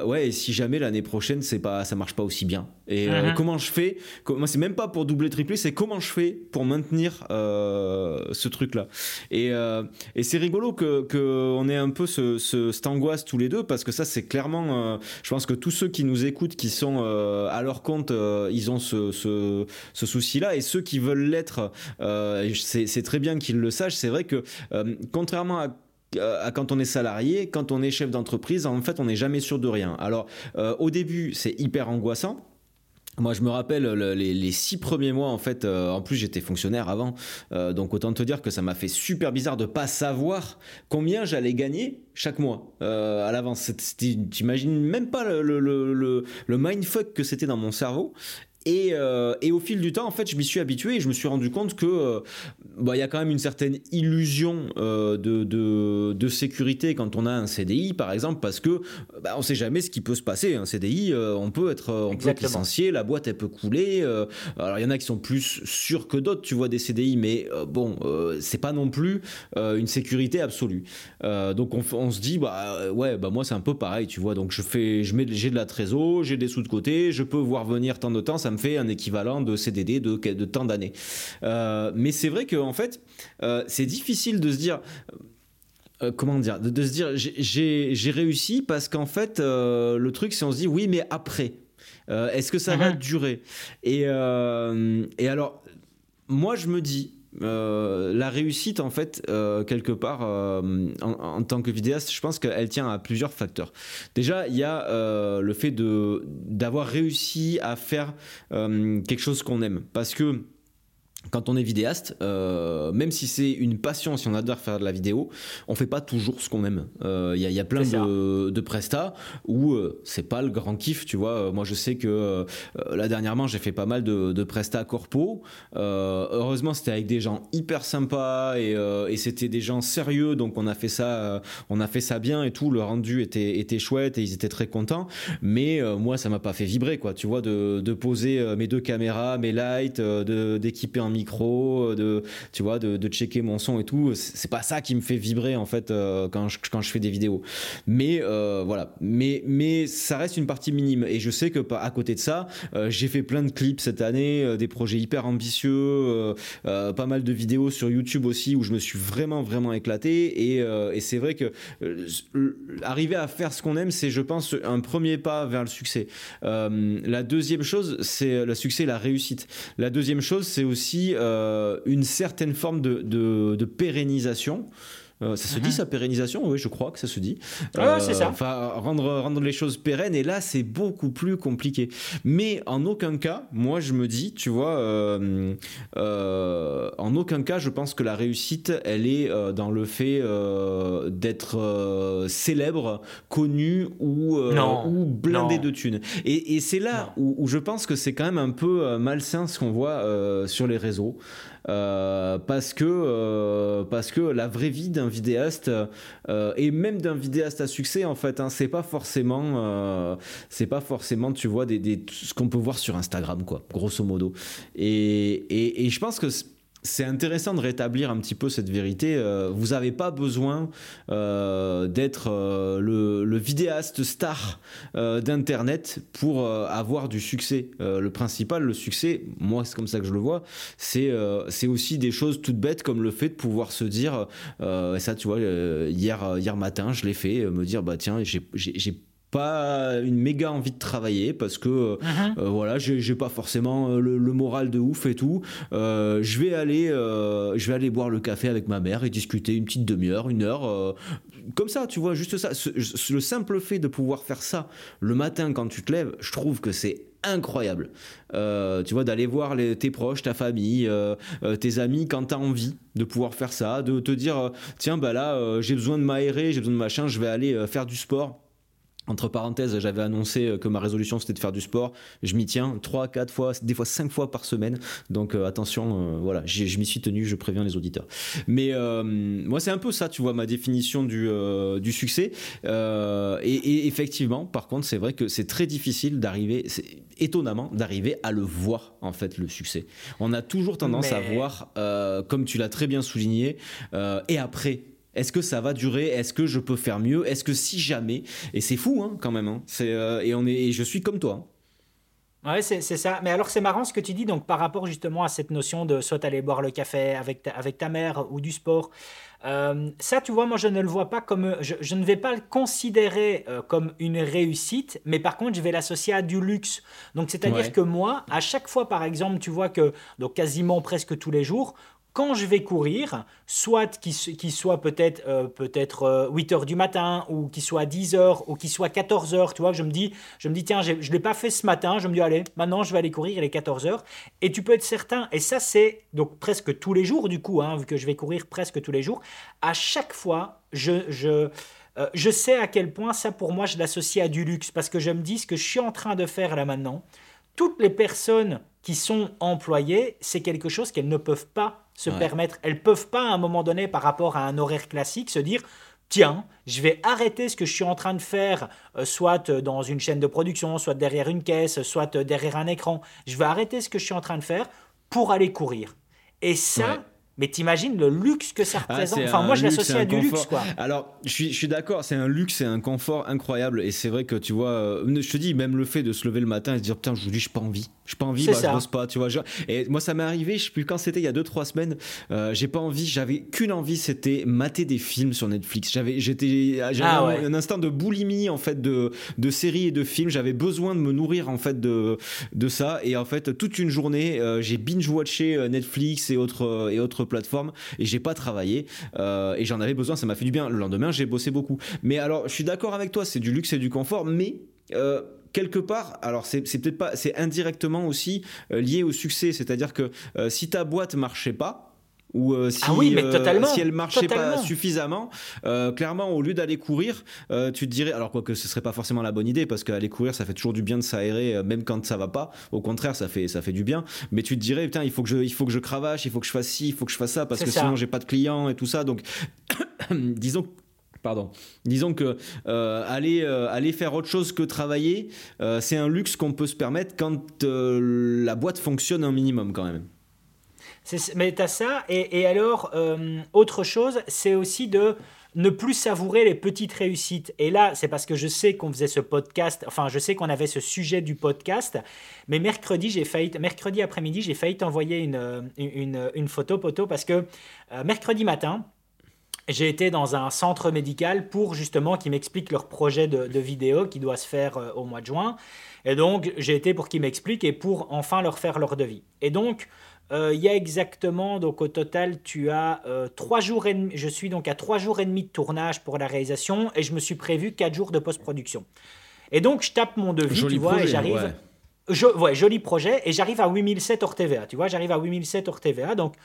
ouais, et si jamais l'année prochaine c'est pas ça marche pas aussi bien. Et mhm. comment je fais Moi, c'est même pas pour doubler tripler, c'est comment je fais pour maintenir ce truc là. Et, et c'est rigolo que, que on ait un peu ce, ce, cette angoisse tous les deux parce que ça c'est clairement, je pense que tous ceux qui nous écoutent, qui sont à leur compte, ils ont ce, ce, ce souci là et ceux qui veulent l'être c'est très bien qu'ils le sachent. C'est vrai que euh, contrairement à quand on est salarié, quand on est chef d'entreprise, en fait, on n'est jamais sûr de rien. Alors, euh, au début, c'est hyper angoissant. Moi, je me rappelle les, six premiers mois, en fait. en plus, j'étais fonctionnaire avant, donc autant te dire que ça m'a fait super bizarre de pas savoir combien j'allais gagner chaque mois à l'avance. T'imagines même pas le, le, le, le mindfuck que c'était dans mon cerveau. Euh, et, au fil du temps, en fait, je m'y suis habitué et je me suis rendu compte que euh, bah, y a quand même une certaine illusion euh, de, de, sécurité quand on a un CDI, par exemple, parce que bah, on ne sait jamais ce qui peut se passer. Un CDI, on peut être, on peut être licencié, la boîte elle peut couler. alors il y en a qui sont plus sûrs que d'autres, tu vois, des CDI, mais bon, c'est pas non plus une sécurité absolue. donc on, se dit, bah ouais, bah moi c'est un peu pareil, tu vois. Donc je fais, je mets, j'ai de la trésor, j'ai des sous de côté, je peux voir venir tant de temps, ça me fait un équivalent de CDD de, de tant d'années. Euh, mais c'est vrai qu'en en fait, euh, c'est difficile de se dire. Euh, comment dire de, se dire j'ai réussi parce qu'en fait le truc c'est on se dit oui mais après est-ce que ça va mhm. durer? Et, et alors moi je me dis euh, la réussite, en fait, euh, quelque part, euh, en, tant que vidéaste, je pense qu'elle tient à plusieurs facteurs. Déjà, il y a le fait d'avoir réussi à faire quelque chose qu'on aime, parce que quand on est vidéaste, euh, même si c'est une passion, si on adore faire de la vidéo, on fait pas toujours ce qu'on aime. Il euh, y, a plein de, de prestats où euh, c'est pas le grand kiff, tu vois. Moi, je sais que là dernièrement, j'ai fait pas mal de, de prestats corpo. heureusement, c'était avec des gens hyper sympas et, et c'était des gens sérieux, donc on a fait ça, on a fait ça bien et tout. Le rendu était, était chouette et ils étaient très contents. Mais moi, ça m'a pas fait vibrer, quoi. Tu vois, de, de poser mes deux caméras, mes lights, d'équiper un micro, de, tu vois, de, checker mon son et tout. C'est pas ça qui me fait vibrer en fait euh, quand, je, quand je fais des vidéos. Mais euh, voilà, mais, mais ça reste une partie minime. Et je sais que à côté de ça, euh, j'ai fait plein de clips cette année, des projets hyper ambitieux, pas mal de vidéos sur YouTube aussi où je me suis vraiment vraiment éclaté. Et, et c'est vrai que arriver à faire ce qu'on aime, c'est je pense un premier pas vers le succès. la deuxième chose, c'est le succès, la réussite. La deuxième chose, c'est aussi euh, une certaine forme de, pérennisation. Ça se dit, sa pérennisation? Oui, je crois que ça se dit. Ah, c'est ça. Enfin, rendre, rendre les choses pérennes. Et là, c'est beaucoup plus compliqué. Mais en aucun cas, moi, je me dis, tu vois, en aucun cas, je pense que la réussite, elle est dans le fait d'être célèbre, connu ou, ou blindé de thunes. Et, et c'est là où, où, je pense que c'est quand même un peu malsain ce qu'on voit sur les réseaux. Euh, parce que euh, parce que la vraie vie d'un vidéaste euh, et même d'un vidéaste à succès en fait hein, c'est pas forcément c'est pas forcément tu vois des, des ce qu'on peut voir sur Instagram quoi grosso modo. Et, et, et je pense que c'est intéressant de rétablir un petit peu cette vérité. Euh, vous n'avez pas besoin euh, d'être euh, le, vidéaste star d'Internet pour avoir du succès. le principal, le succès, moi c'est comme ça que je le vois, c'est c'est aussi des choses toutes bêtes comme le fait de pouvoir se dire, ça tu vois, hier, hier matin je l'ai fait, me dire, bah tiens, j'ai pas une méga envie de travailler parce que euh, uh-huh. euh, voilà j'ai pas forcément euh, le, moral de ouf et tout. Je vais aller je vais aller boire le café avec ma mère et discuter une petite demi-heure une heure comme ça tu vois juste ça. Le simple fait de pouvoir faire ça le matin quand tu te lèves je trouve que c'est incroyable. Tu vois d'aller voir les, tes proches ta famille tes amis quand tu as envie de pouvoir faire ça de te dire tiens bah là j'ai besoin de m'aérer j'ai besoin de machin je vais aller faire du sport entre parenthèses, j'avais annoncé euh, que ma résolution c'était de faire du sport. Je m'y tiens 3, 4 fois, des fois 5 fois par semaine. Donc euh, attention, euh, voilà, je m'y suis tenu, je préviens les auditeurs. Mais moi c'est un peu ça, tu vois, ma définition du, du succès. Et, effectivement, par contre, c'est vrai que c'est très difficile d'arriver, étonnamment, d'arriver à le voir en fait, le succès. On a toujours tendance à voir, comme tu l'as très bien souligné, et après est-ce que ça va durer? Est-ce que je peux faire mieux? Est-ce que si jamais? Et c'est fou hein, quand même. Hein. C'est, euh, et on est, je suis comme toi. Hein. Ouais, c'est, ça. Mais alors, c'est marrant ce que tu dis, donc par rapport justement à cette notion de soit aller boire le café avec ta, avec ta mère ou du sport. Euh, ça, tu vois, moi, je ne le vois pas comme. Je, ne vais pas le considérer euh, comme une réussite, mais par contre, je vais l'associer à du luxe. Donc, c'est-à-dire que moi, à chaque fois, par exemple, tu vois que, donc quasiment presque tous les jours, quand je vais courir, soit qu'il soit peut-être euh, peut-être 8 euh, heures du matin, ou qu'il soit 10 heures, ou qu'il soit 14 heures, tu vois, je me dis, je me dis tiens, je ne l'ai pas fait ce matin, je me dis, allez, maintenant je vais aller courir, il est 14 heures. Et tu peux être certain, et ça c'est donc presque tous les jours du coup, hein, vu que je vais courir presque tous les jours, à chaque fois, je... je euh, je sais à quel point ça pour moi je l'associe à du luxe parce que je me dis ce que je suis en train de faire là maintenant, toutes les personnes qui sont employées, c'est quelque chose qu'elles ne peuvent pas se permettre. Elles peuvent pas à un moment donné, par rapport à un horaire classique, se dire tiens, je vais arrêter ce que je suis en train de faire, euh, soit dans une chaîne de production, soit derrière une caisse, soit derrière un écran. Je vais arrêter ce que je suis en train de faire pour aller courir. Et ça, mais t'imagines le luxe que ça ah, représente. enfin, moi, je l'associe à du luxe, quoi. Alors, je suis, je suis d'accord, c'est un luxe et un confort incroyable. Et c'est vrai que, tu vois, euh, je te dis, même le fait de se lever le matin et se dire, putain, je vous dis, j'ai pas envie. J'ai pas envie, bah, je bosse pas, tu vois. Et moi, ça m'est arrivé, je sais plus quand c'était, il y a 2-3 semaines. Euh, j'ai pas envie, j'avais qu'une envie, c'était mater des films sur Netflix. J'avais, j'étais, ah un, instant de boulimie, en fait, de, de séries et de films. J'avais besoin de me nourrir, en fait, de, de ça. Et en fait, toute une journée, euh, j'ai binge-watché Netflix et autres, et autres plateformes et j'ai pas travaillé euh, et j'en avais besoin, ça m'a fait du bien. Le lendemain, j'ai bossé beaucoup. Mais alors, je suis d'accord avec toi, c'est du luxe et du confort, mais euh, quelque part, alors c'est peut-être pas, c'est indirectement aussi euh, lié au succès, c'est-à-dire que si ta boîte marchait pas, ou euh, si, ah oui, mais euh, si elle marchait pas suffisamment, euh, clairement, au lieu d'aller courir, tu te dirais, alors quoi que ce serait pas forcément la bonne idée, parce qu'aller courir, ça fait toujours du bien de s'aérer, même quand ça va pas. Au contraire, ça fait, ça fait du bien. Mais tu te dirais, putain, il faut que je, il faut que je cravache, il faut que je fasse ci, il faut que je fasse ça, parce que sinon j'ai pas de clients et tout ça. Donc, disons Disons que aller, aller faire autre chose que travailler, c'est un luxe qu'on peut se permettre quand la boîte fonctionne un minimum quand même. Mais tu as ça, et, alors, euh, autre chose, c'est aussi de ne plus savourer les petites réussites. Et là, c'est parce que je sais qu'on faisait ce podcast, enfin, je sais qu'on avait ce sujet du podcast, mais mercredi, j'ai failli, mercredi après-midi, j'ai failli t'envoyer une, une, une, photo, poteau, parce que euh, mercredi matin, j'ai été dans un centre médical pour justement qu'ils m'expliquent leur projet de, de, vidéo qui doit se faire euh, au mois de juin. Et donc, j'ai été pour qu'ils m'expliquent et pour enfin leur faire leur devis. Et donc, euh, il y a exactement, donc au total, tu as euh, trois jours et demi, je suis donc à trois jours et demi de tournage pour la réalisation et je me suis prévu quatre jours de post-production. Et donc, je tape mon devis, tu vois, et j'arrive. Ouais. joli projet, et j'arrive à 8007 hors TVA, tu vois, j'arrive à 8007 hors TVA, donc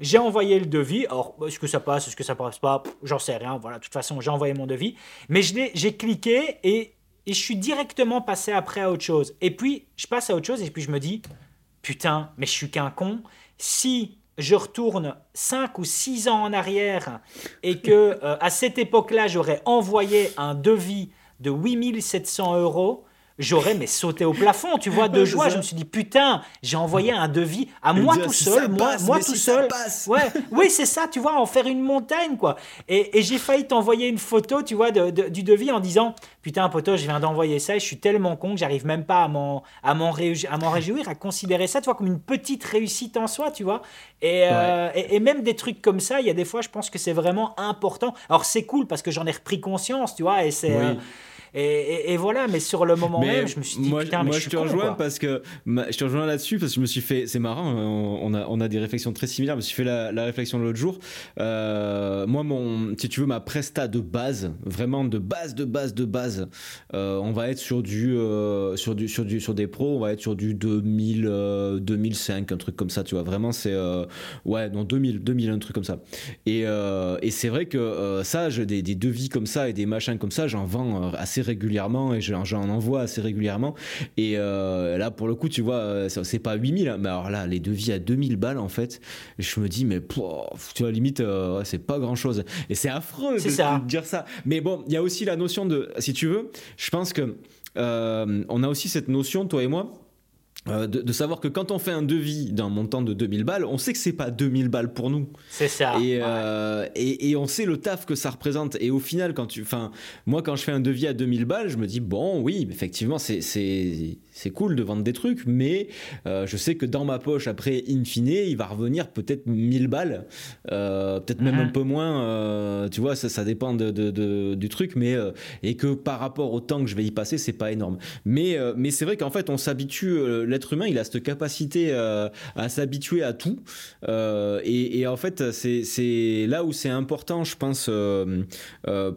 j'ai envoyé le devis. Alors, est-ce que ça passe, est-ce que ça passe pas? J'en sais rien. Voilà, de toute façon, j'ai envoyé mon devis. Mais j'ai cliqué et, et, je suis directement passé après à autre chose. Et puis, je passe à autre chose et puis je me dis, putain, mais je suis qu'un con. Si je retourne 5 ou 6 ans en arrière et que euh, à cette époque-là, j'aurais envoyé un devis de 8700 euros, j'aurais mais sauté au plafond, tu vois, de joie. Je me suis dit putain, j'ai envoyé un devis à moi tout seul, moi, moi tout seul. Ouais, oui, c'est ça, tu vois, en faire une montagne quoi. Et, j'ai failli t'envoyer une photo, tu vois, du devis en disant putain poteau, je viens d'envoyer ça, et je suis tellement con que j'arrive même pas à m'en à m'en réjouir, à considérer ça, tu vois, comme une petite réussite en soi, tu vois. Et, euh, et, même des trucs comme ça, il y a des fois, je pense que c'est vraiment important. Alors c'est cool parce que j'en ai repris conscience, tu vois, et c'est euh, et, voilà, mais sur le moment même, je me suis dit, moi, putain, mais moi, je, te rejoins parce que je te rejoins là-dessus parce que je me suis fait, c'est marrant, on a, on a des réflexions très similaires. Je me suis fait la, réflexion l'autre jour. Euh, moi, mon, si tu veux, ma presta de base, vraiment de base, de base, de base, euh, on va être sur du, euh, sur du, sur du, sur des pros, on va être sur du 2000, 2005, un truc comme ça, tu vois. Vraiment, c'est, ouais, non, 2000, 2000, un truc comme ça. Et, et c'est vrai que ça, des devis comme ça et des machins comme ça, j'en vends assez régulièrement et j'en envoie assez régulièrement. Et euh, là, pour le coup, tu vois, euh, c'est pas 8000, hein, mais alors là, les devis à 2000 balles, en fait, je me dis, mais tu vois, limite, euh, c'est pas grand chose. Et c'est affreux de, dire ça. Mais bon, il y a aussi la notion de, si tu veux, je pense que on a aussi cette notion, toi et moi, euh, de, savoir que quand on fait un devis d'un montant de 2000 balles, on sait que c'est pas 2000 balles pour nous. C'est ça. Euh, et, et, on sait le taf que ça représente. Et au final, quand tu, enfin, moi quand je fais un devis à 2000 balles, je me dis bon, oui, effectivement, c'est c'est cool de vendre des trucs, mais euh, je sais que dans ma poche, après, in fine, il va revenir peut-être 1000 balles, peut-être même un mhm. peu moins, tu vois, ça, ça dépend de, du truc, mais et que par rapport au temps que je vais y passer, c'est pas énorme. Mais, mais c'est vrai qu'en fait, on s'habitue, l'être humain, il a cette capacité à s'habituer à tout, et, et, en fait, c'est là où c'est important, je pense,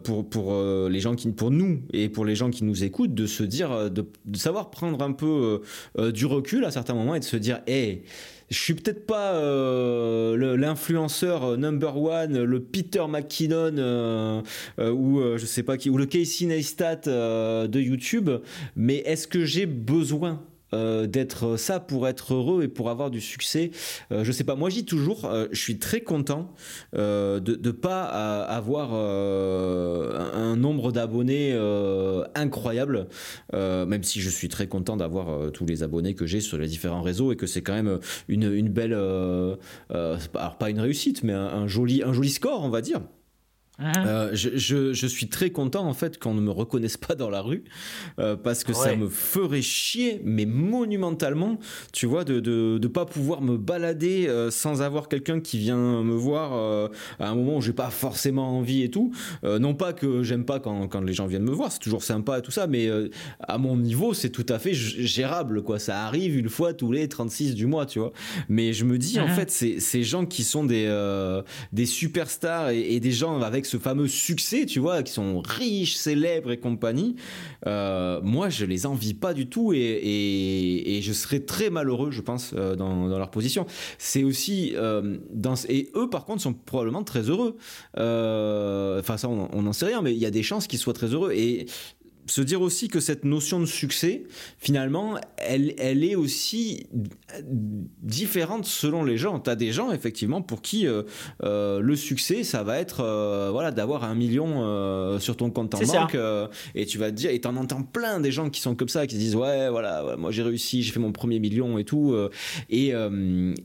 pour, pour les gens qui, pour nous et pour les gens qui nous écoutent, de se dire, de, savoir prendre un peu euh, euh, du recul à certains moments et de se dire, hé, je suis peut-être pas euh, l'influenceur number one, le Peter McKinnon ou je sais pas qui, ou le Casey Neistat de YouTube, mais est-ce que j'ai besoin euh, d'être ça pour être heureux et pour avoir du succès. Euh, je sais pas, moi je toujours, euh, je suis très content de ne pas avoir un nombre d'abonnés incroyable, même si je suis très content d'avoir tous les abonnés que j'ai sur les différents réseaux et que c'est quand même une, une belle, alors pas une réussite, mais un, joli, un joli score, on va dire. Uh-huh. Euh, je, je, suis très content en fait qu'on ne me reconnaisse pas dans la rue euh, parce que ça me ferait chier mais monumentalement tu vois de de, de pas pouvoir me balader euh, sans avoir quelqu'un qui vient me voir à un moment où j'ai pas forcément envie et tout non pas que j'aime pas quand, quand, les gens viennent me voir c'est toujours sympa et tout ça mais à mon niveau c'est tout à fait gérable quoi ça arrive une fois tous les 36 du mois tu vois mais je me dis en uh-huh. fait ces gens qui sont des des superstars et, et des gens avec ce fameux succès, tu vois, qui sont riches, célèbres et compagnie, euh, moi, je les envie pas du tout et, je serais très malheureux, je pense, euh, dans, dans, leur position. C'est aussi euh, dans, et eux, par contre, sont probablement très heureux. Enfin, ça, on n'en sait rien, mais il y a des chances qu'ils soient très heureux et se dire aussi que cette notion de succès, finalement, elle, elle est aussi différente selon les gens. Tu as des gens, effectivement, pour qui euh, euh, le succès, ça va être euh, voilà, d'avoir un million sur ton compte en banque. et tu vas te dire, et tu en entends plein des gens qui sont comme ça, qui se disent Ouais, voilà, moi j'ai réussi, j'ai fait mon premier million et tout. Et,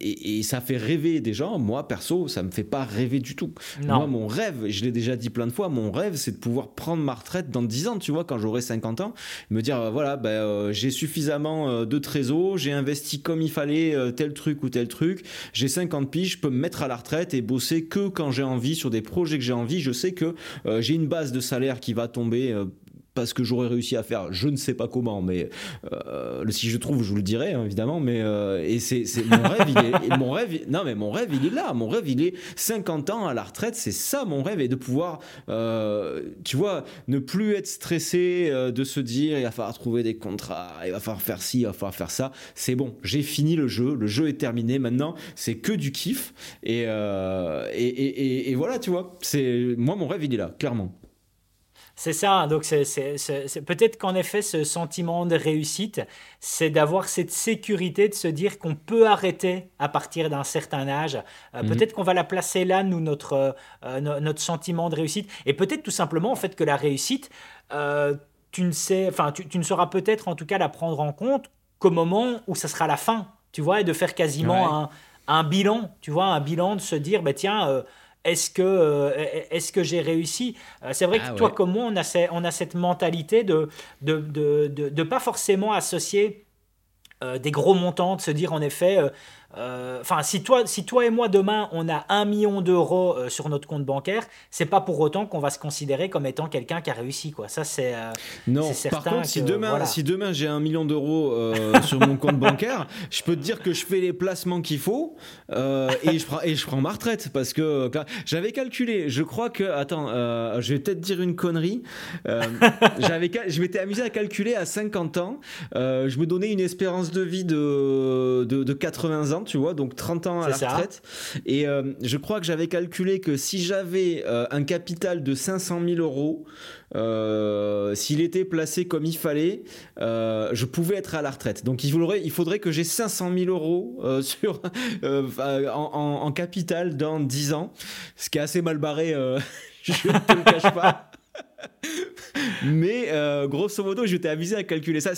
et, ça fait rêver des gens. Moi, perso, ça me fait pas rêver du tout. Moi, mon rêve, je l'ai déjà dit plein de fois, mon rêve, c'est de pouvoir prendre ma retraite dans 10 ans, tu vois, quand j'aurai 50 ans, me dire euh, voilà, ben, euh, j'ai suffisamment euh, de trésor, j'ai investi comme il fallait tel truc ou tel truc, j'ai 50 piges, je peux me mettre à la retraite et bosser que quand j'ai envie sur des projets que j'ai envie. Je sais que j'ai une base de salaire qui va tomber parce que j'aurais réussi à faire. Je ne sais pas comment mais euh, si je trouve je vous le dirai hein, évidemment mais euh, et c'est mon rêve il est non mais mon rêve il est là. Mon rêve il est 50 ans à la retraite c'est ça mon rêve et de pouvoir euh, tu vois ne plus être stressé de se dire il va falloir trouver des contrats il va falloir faire ci il va falloir faire ça. C'est bon j'ai fini le jeu le jeu est terminé maintenant c'est que du kiff et, et, et, et voilà tu vois. C'est moi mon rêve il est là clairement c'est ça, donc c'est, peut-être qu'en effet, ce sentiment de réussite, c'est d'avoir cette sécurité de se dire qu'on peut arrêter à partir d'un certain âge. Euh, mhm. Peut-être qu'on va la placer là, nous, notre, euh, notre sentiment de réussite. Et peut-être tout simplement, en fait, que la réussite, euh, tu, ne sais, enfin, tu, tu, ne sauras peut-être en tout cas la prendre en compte qu'au moment où ça sera la fin, tu vois, et de faire quasiment un, un, bilan, tu vois, un bilan de se dire, bah, tiens, est-ce que, euh, est que j'ai réussi? Euh, C'est vrai que ah toi comme moi, on a, on a cette mentalité de ne de, de, de, pas forcément associer euh, des gros montants, de se dire en effet, euh, enfin, si, toi, si toi et moi demain on a un million d'euros euh, sur notre compte bancaire, c'est pas pour autant qu'on va se considérer comme étant quelqu'un qui a réussi, quoi. Ça, c'est euh, non. Par contre, si demain, si demain j'ai un million d'euros sur mon compte bancaire, je peux te dire que je fais les placements qu'il faut et je prends et je prends ma retraite parce que j'avais calculé. Je crois que attends, je vais peut-être dire une connerie. j'avais, je m'étais amusé à calculer à 50 ans. je me donnais une espérance de vie de, de, de 80 ans tu vois, donc 30 ans à la retraite. Et euh, je crois que j'avais calculé que si j'avais euh, un capital de 500 000 euros, euh, s'il était placé comme il fallait, je pouvais être à la retraite. Donc il faudrait, il faudrait que j'ai 500 000 euros sur, en, en, capital dans 10 ans, ce qui est assez mal barré, je ne te le cache pas. Mais euh, grosso modo, je t'ai avisé à calculer ça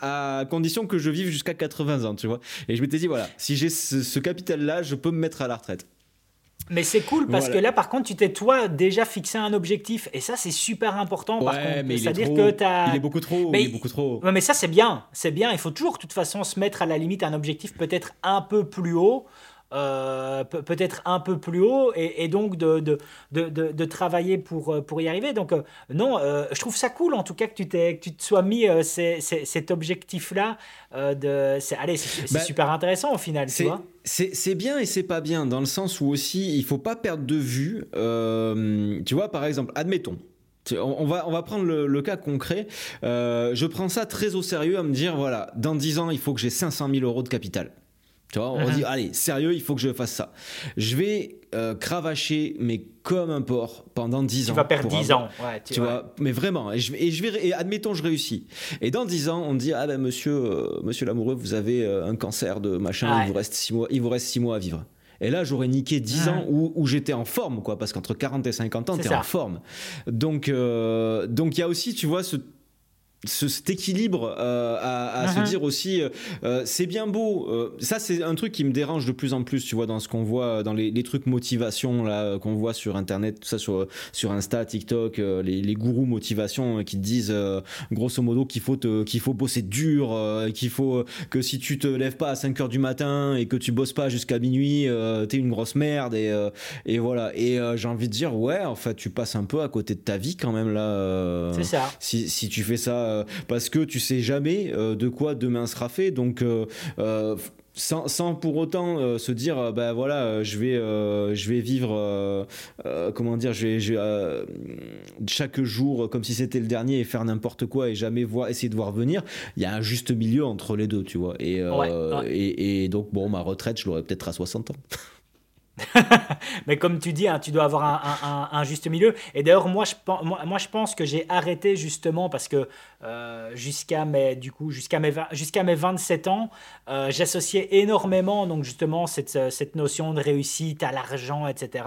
à, condition que je vive jusqu'à 80 ans, tu vois. Et je m'étais dit, voilà, si j'ai ce, capital-là, je peux me mettre à la retraite. Mais c'est cool parce que là, par contre, tu t'es toi déjà fixé un objectif et ça, c'est super important. Par contre, c'est-à-dire que as... il est beaucoup trop. Mais, il est beaucoup trop. Ouais, mais ça, c'est bien, c'est bien. Il faut toujours, de toute façon, se mettre à la limite un objectif peut-être un peu plus haut euh, peut-être un peu plus haut et, donc de, de, de, de, travailler pour, euh, pour y arriver. Donc euh, non, je trouve ça cool en tout cas que tu, que tu te sois mis cet objectif-là. de, c'est, allez, c'est, bah, super intéressant au final, tu vois. C'est, bien et c'est pas bien dans le sens où aussi il faut pas perdre de vue. tu vois, par exemple, admettons. On va, on va prendre le, le cas concret. je prends ça très au sérieux à me dire voilà, dans 10 ans, il faut que j'ai 500 000 euros de capital. Tu vois, on dit, allez, sérieux, il faut que je fasse ça. Je vais euh, cravacher, mais comme un porc, pendant 10 ans. Tu vas perdre 10 ans. Ouais, tu, vois. mais vraiment. Et, je, et je vais, et admettons, je réussis. Et dans 10 ans, on dit, ah ben monsieur, euh, monsieur l'amoureux, vous avez euh, un cancer de machin, il, vous reste 6 mois, il vous reste 6 mois à vivre. Et là, j'aurais niqué 10 ans où, où j'étais en forme, quoi, parce qu'entre 40 et 50 ans, t'es en forme. Donc, donc il y a aussi, tu vois, ce cet équilibre euh, à, se uh-huh. dire aussi euh, euh, c'est bien beau ça c'est un truc qui me dérange de plus en plus tu vois dans ce qu'on voit dans les, trucs motivation là qu'on voit sur internet tout ça sur sur Insta TikTok les, les, gourous motivation qui te disent grosso modo qu'il faut qu'il faut bosser dur qu'il faut que si tu te lèves pas à 5 heures du matin et que tu bosses pas jusqu'à minuit t'es une grosse merde et, et voilà et j'ai envie de dire ouais en fait tu passes un peu à côté de ta vie quand même là c'est ça si, si tu fais ça euh, parce que tu sais jamais euh, de quoi demain sera fait. Donc euh, sans, sans, pour autant se dire ben voilà je vais je vais vivre comment dire je vais, chaque jour comme si c'était le dernier et faire n'importe quoi et jamais voir essayer de voir venir il y a un juste milieu entre les deux tu vois. Et, et, et, donc bon ma retraite je l'aurai peut-être à 60 ans mais comme tu dis, hein, tu dois avoir un, juste milieu. Et d'ailleurs, moi je, pense que j'ai arrêté justement parce que euh, jusqu'à mes, du coup, jusqu'à mes, jusqu'à mes 27 ans, euh, j'associais énormément donc justement cette, cette notion de réussite à l'argent, etc.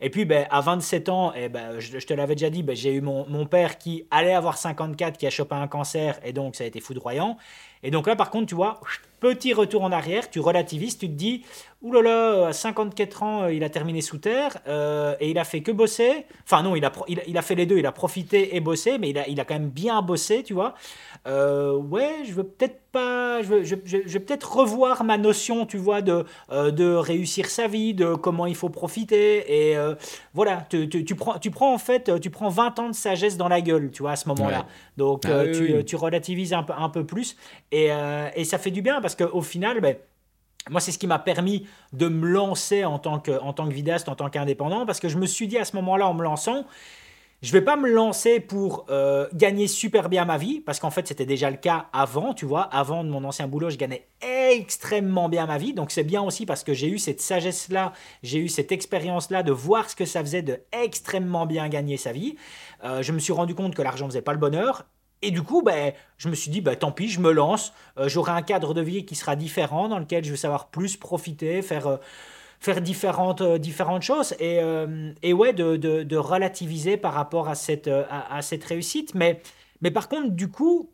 Et puis, ben, à 27 ans, eh ben, je, te l'avais déjà dit, ben, j'ai eu mon, mon, père qui allait avoir 54, qui a chopé un cancer, et donc ça a été foudroyant. Et donc là, par contre, tu vois, petit retour en arrière, tu relativises, tu te dis, oulala, à 54 ans, il a terminé sous terre et il a fait que bosser. Enfin non, il a, il, a fait les deux, il a profité et bossé, mais il a, il a quand même bien bossé, tu vois. ouais, je veux peut-être pas, je veux, je, vais peut-être revoir ma notion, tu vois, de, de réussir sa vie, de comment il faut profiter. Et voilà, tu, tu, prends, tu prends en fait, tu prends 20 ans de sagesse dans la gueule, tu vois, à ce moment-là. Donc ah tu, tu, relativises un peu, un peu plus et, et ça fait du bien parce qu'au final, ben, moi, c'est ce qui m'a permis de me lancer en tant que, en vidéaste, en tant qu'indépendant, parce que je me suis dit à ce moment-là, en me lançant, je vais pas me lancer pour euh, gagner super bien ma vie, parce qu'en fait, c'était déjà le cas avant, tu vois. Avant de mon ancien boulot, je gagnais extrêmement bien ma vie. Donc, c'est bien aussi parce que j'ai eu cette sagesse-là, j'ai eu cette expérience-là de voir ce que ça faisait de extrêmement bien gagner sa vie. Euh, je me suis rendu compte que l'argent faisait pas le bonheur. Et du coup, ben, je me suis dit, ben, tant pis, je me lance. Euh, j'aurai un cadre de vie qui sera différent, dans lequel je vais savoir plus profiter, faire, euh, faire différentes, euh, différentes choses. Et, et ouais, de, relativiser par rapport à cette, à, cette réussite. Mais, mais par contre, du coup,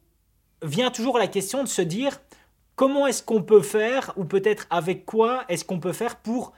vient toujours la question de se dire, comment est-ce qu'on peut faire, ou peut-être avec quoi est-ce qu'on peut faire pour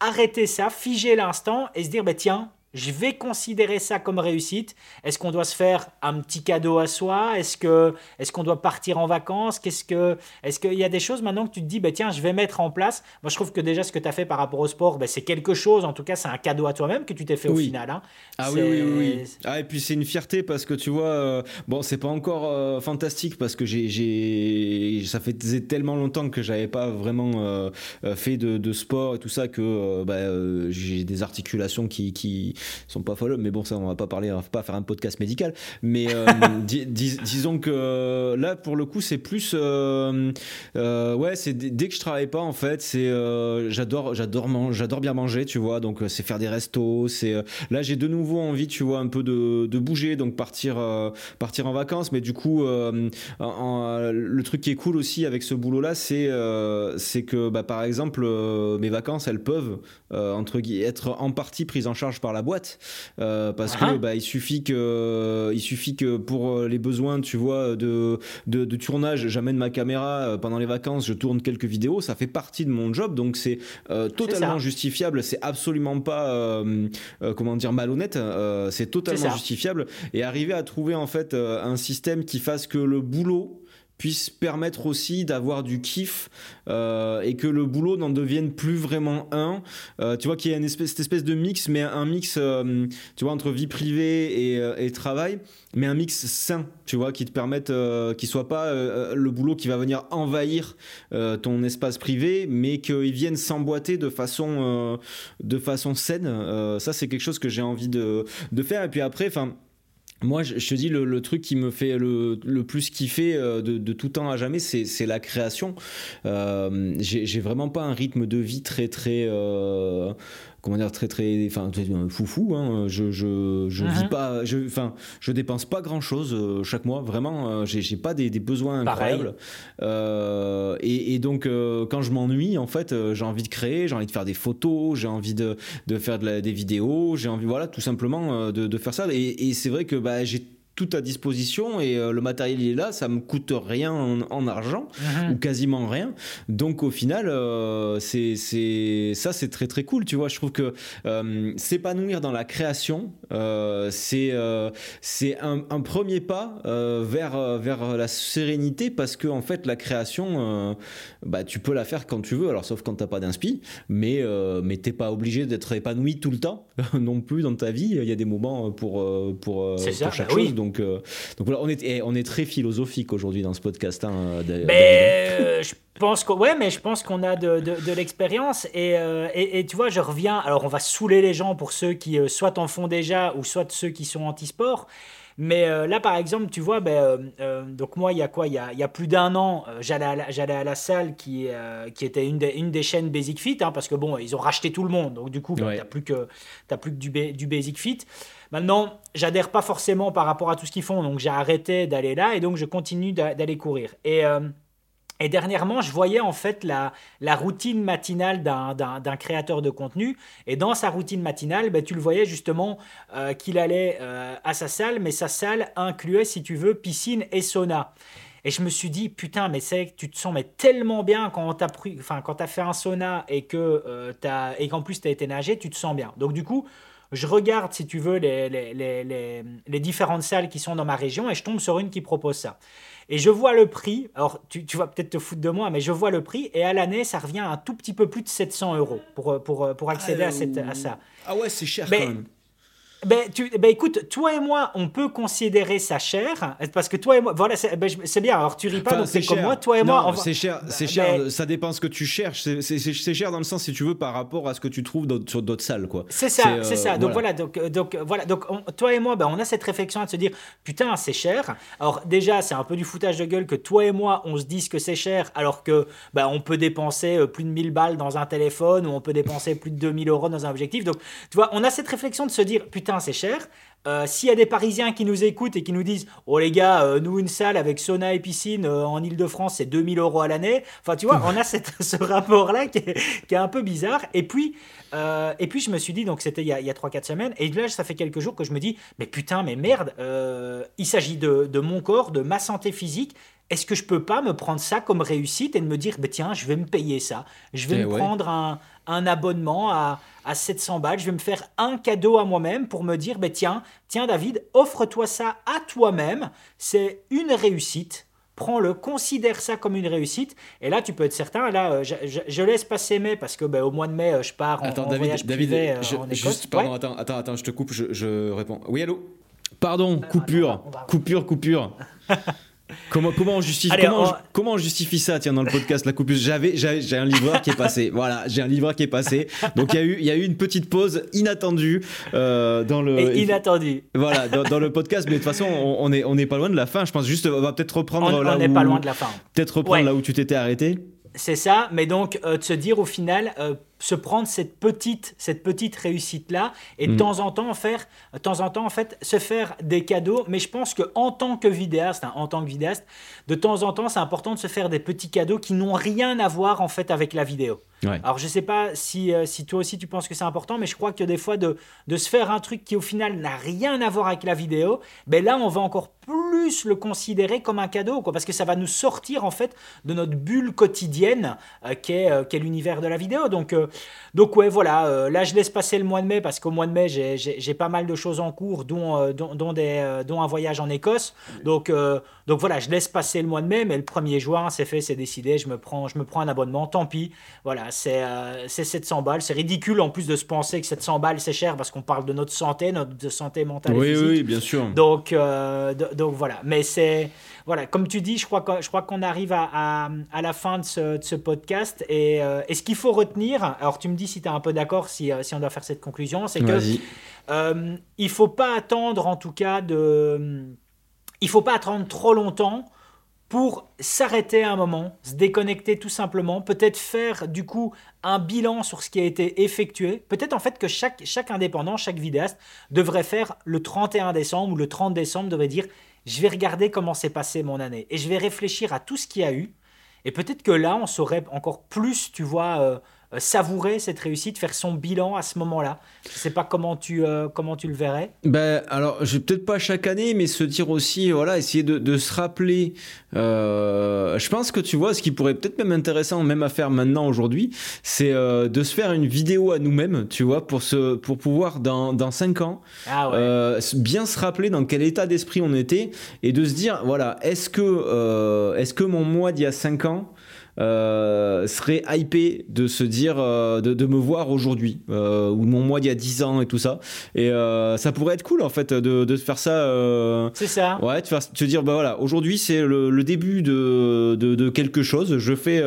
arrêter ça, figer l'instant et se dire, ben, tiens, je vais considérer ça comme réussite. Est-ce qu'on doit se faire un petit cadeau à soi? Est-ce que est-ce qu'on doit partir en vacances? Qu'est-ce que est-ce qu'il y a des choses maintenant que tu te dis bah tiens, je vais mettre en place? Moi je trouve que déjà ce que tu as fait par rapport au sport, bah, c'est quelque chose en tout cas, c'est un cadeau à toi-même que tu t'es fait au final hein. Ah oui, oui oui Ah et puis c'est une fierté parce que tu vois euh, bon, c'est pas encore euh, fantastique parce que j'ai j'ai ça faisait tellement longtemps que j'avais pas vraiment euh, fait de, de, sport et tout ça que bah, j'ai des articulations qui qui sont pas folles, mais bon, ça, on va pas parler, on va pas faire un podcast médical. Mais euh, disons que euh, là, pour le coup, c'est plus, euh, ouais, c'est dès que je travaille pas, en fait, c'est, j'adore, j'adore, j'adore bien manger, tu vois. Donc, c'est faire des restos. C'est là, j'ai de nouveau envie, tu vois, un peu de, de bouger, donc partir, partir en vacances. Mais du coup, le truc qui est cool aussi avec ce boulot-là, c'est, c'est que, bah, par exemple, mes vacances, elles peuvent entre être en partie prises en charge par la boîte. Euh, parce que ah. bah, il suffit que il suffit que pour les besoins tu vois de, de, tournage j'amène ma caméra euh, pendant les vacances je tourne quelques vidéos ça fait partie de mon job. Donc c'est euh, totalement justifiable. C'est absolument pas comment dire malhonnête c'est totalement justifiable. Et arriver à trouver en fait un système qui fasse que le boulot puisse permettre aussi d'avoir du kiff euh, et que le boulot n'en devienne plus vraiment un. Euh, tu vois qu'il y a une espèce, cette espèce de mix, mais un mix, euh, tu vois, entre vie privée et, travail, mais un mix sain, tu vois, qui te permette, qui soit pas le boulot qui va venir envahir ton espace privé, mais qu'il vienne s'emboîter de façon, de façon saine. ça, c'est quelque chose que j'ai envie de, de faire. Et puis après, enfin moi, je, te dis, le, truc qui me fait le, plus kiffer euh, de, tout temps à jamais, c'est la création. Euh, J'ai vraiment pas un rythme de vie très, très. Euh, comment dire très très enfin foufou hein. je je je vis uh-huh. pas je enfin je dépense pas grand chose euh, chaque mois vraiment euh, j'ai pas des, des, besoins incroyables euh, et, et, donc euh, quand je m'ennuie en fait j'ai envie de créer j'ai envie de faire des photos j'ai envie de, de faire de la, des vidéos j'ai envie voilà tout simplement de, de faire ça et, et c'est vrai que bah, j'ai tout à disposition et euh, le matériel il est là, ça me coûte rien en, argent mhm. ou quasiment rien. Donc au final, euh, c'est ça c'est très très cool, tu vois. Je trouve que euh, s'épanouir dans la création, c'est c'est un, premier pas vers vers la sérénité parce que en fait la création, bah tu peux la faire quand tu veux, alors sauf quand t'as pas d'inspi, mais mais t'es pas obligé d'être épanoui tout le temps non plus dans ta vie. Il y a des moments pour pour, pour chaque bah chose. Donc, euh, donc voilà, on est, on est très philosophique aujourd'hui dans ce podcast. Hein, euh, je pense que, ouais, mais je pense qu'on a de, de, l'expérience. Euh, et, et, tu vois, je reviens. Alors, on va saouler les gens pour ceux qui soit en font déjà ou soit ceux qui sont anti-sport. Mais là, par exemple, tu vois, ben, donc moi, il y a quoi? Il y a, y a, plus d'un an, j'allais à, la salle qui, qui était une des, une des chaînes Basic Fit, hein, parce que bon, ils ont racheté tout le monde. Donc, du coup, ben, tu n'as plus que, as plus que du, du Basic Fit. Maintenant, j'adhère pas forcément par rapport à tout ce qu'ils font, donc j'ai arrêté d'aller là et donc je continue d'aller courir. Et, euh, et, dernièrement, je voyais en fait la, la routine matinale d'un créateur de contenu. Et dans sa routine matinale, ben, tu le voyais justement euh, qu'il allait euh, à sa salle, mais sa salle incluait, si tu veux, piscine et sauna. Et je me suis dit, putain, mais c'est tu te sens mais tellement bien quand t'as enfin, quand as fait un sauna et que euh, et qu'en plus tu as été nager, tu te sens bien. Donc du coup, je regarde, si tu veux, les, les, les, les, différentes salles qui sont dans ma région et je tombe sur une qui propose ça. Et je vois le prix, alors tu, tu vas peut-être te foutre de moi, mais je vois le prix et à l'année, ça revient à un tout petit peu plus de 700 euros pour, pour, pour accéder à, cette, à ça. Ah ouais, c'est cher quand même. Ben, tu, ben écoute, toi et moi, on peut considérer ça cher, parce que toi et moi, voilà, c'est ben, bien. Alors tu ris pas, donc c'est comme moi, toi et moi. C'est cher, c'est cher. Ça dépend ce que tu cherches. C'est cher dans le sens, si tu veux, par rapport à ce que tu trouves sur d'autres salles, quoi. C'est ça, c'est ça. Euh, donc voilà, donc, euh, donc voilà, donc toi et moi, ben, on a cette réflexion à se dire, putain, c'est cher. Alors déjà, c'est un peu du foutage de gueule que toi et moi, on se dise que c'est cher, alors que ben, on peut dépenser euh, plus de 1000 balles dans un téléphone ou on peut dépenser plus de 2000 euros dans un objectif. Donc tu vois, on a cette réflexion de se dire, putain c'est cher. Euh, s'il y a des Parisiens qui nous écoutent et qui nous disent Oh les gars, euh, nous une salle avec sauna et piscine euh, en Ile-de-France, c'est 2000 euros à l'année. Enfin, tu vois, on a cette, ce rapport-là qui, est, un peu bizarre. Et puis, et puis je me suis dit, donc c'était il y a, a 3-4 semaines, et là, ça fait quelques jours que je me dis Mais putain, mais merde, il s'agit de, de, mon corps, de ma santé physique. Est-ce que je peux pas me prendre ça comme réussite et de me dire bah, Tiens, je vais me payer ça. Je vais eh me prendre un, un abonnement à à 700 balles, je vais me faire un cadeau à moi-même pour me dire, ben tiens, tiens David, offre-toi ça à toi-même, c'est une réussite. Prends-le, considère ça comme une réussite. Et là, tu peux être certain. Là, euh, je, laisse passer mai parce que ben, au mois de mai, euh, je pars en, attends, David, voyage David, privé euh, en Écosse. pardon, attends, attends, attends, je te coupe, je, je réponds. Oui, allô? Pardon, coupure, coupure, coupure. Comment, comment, on justifie, comment, on... justifie ça tiens, dans le podcast La Coupure J'avais, j'ai un livreur qui est passé. Voilà, j'ai un livreur qui est passé. Donc il y, a eu, il y a eu une petite pause inattendue euh, dans le. Et inattendue. Voilà, dans, le podcast. Mais de toute façon, on n'est on est pas loin de la fin. Je pense juste, on va peut-être reprendre on, là on n'est pas loin de la fin. Peut-être reprendre là où tu t'étais arrêté. C'est ça, mais donc euh, de se dire au final, euh, se prendre cette petite, cette petite réussite-là et de mm. temps en temps faire, de temps en temps en fait, se faire des cadeaux. Mais je pense que en tant que vidéaste, hein, en tant que vidéaste, de temps en temps, c'est important de se faire des petits cadeaux qui n'ont rien à voir en fait avec la vidéo. Alors je sais pas si, euh, si toi aussi tu penses que c'est important, mais je crois que des fois de, de se faire un truc qui au final n'a rien à voir avec la vidéo, ben là on va encore plus le considérer comme un cadeau, quoi, parce que ça va nous sortir en fait de notre bulle quotidienne euh, euh, qu'est l'univers de la vidéo. Donc, donc ouais, voilà, là je laisse passer le mois de mai parce qu'au mois de mai j'ai pas mal de choses en cours, dont, dont, dont, des, dont un voyage en Écosse. Donc, donc voilà, je laisse passer le mois de mai, mais le 1er juin c'est fait, c'est décidé, je me, prends, je me prends un abonnement, tant pis. Voilà, c'est 700 balles. C'est ridicule en plus de se penser que 700 balles c'est cher parce qu'on parle de notre santé, notre santé mentale oui, et physique. Oui, bien sûr. Donc, euh, donc voilà. Mais c'est voilà, comme tu dis, je crois je crois qu'on arrive à, à, la fin de ce, de ce podcast et, euh, et ce qu'il faut retenir. Alors tu me dis si tu es un peu d'accord, si, euh, si, on doit faire cette conclusion, c'est que euh, il faut pas attendre en tout cas de, il faut pas attendre trop longtemps pour s'arrêter un moment, se déconnecter tout simplement, peut-être faire du coup un bilan sur ce qui a été effectué. Peut-être en fait que chaque, chaque indépendant, chaque vidéaste devrait faire le 31 décembre ou le 30 décembre, devrait dire je vais regarder comment s'est passé mon année et je vais réfléchir à tout ce qu'il y a eu. Et peut-être que là, on saurait encore plus, tu vois, euh, savourer cette réussite, faire son bilan à ce moment-là. Je ne sais pas comment tu, euh, comment tu le verrais. Ben, alors, je peut-être pas chaque année, mais se dire aussi, voilà, essayer de, de se rappeler. Euh, je pense que tu vois, ce qui pourrait peut-être même intéressant, même à faire maintenant aujourd'hui, c'est de se faire une vidéo à nous-mêmes, tu vois, pour, se, pour pouvoir, dans, dans 5 ans, ah bien se rappeler dans quel état d'esprit on était et de se dire, voilà, est-ce que, est-ce que mon mois d'il y a 5 ans, euh, serait hypé de se dire, euh, de, me voir aujourd'hui, euh, ou mon mois d'il y a 10 ans et tout ça. Et ça pourrait être cool en fait de, de faire ça. c'est ça. Ouais, de te dire, bah voilà, aujourd'hui c'est le, début de, de, quelque chose. Je, fais,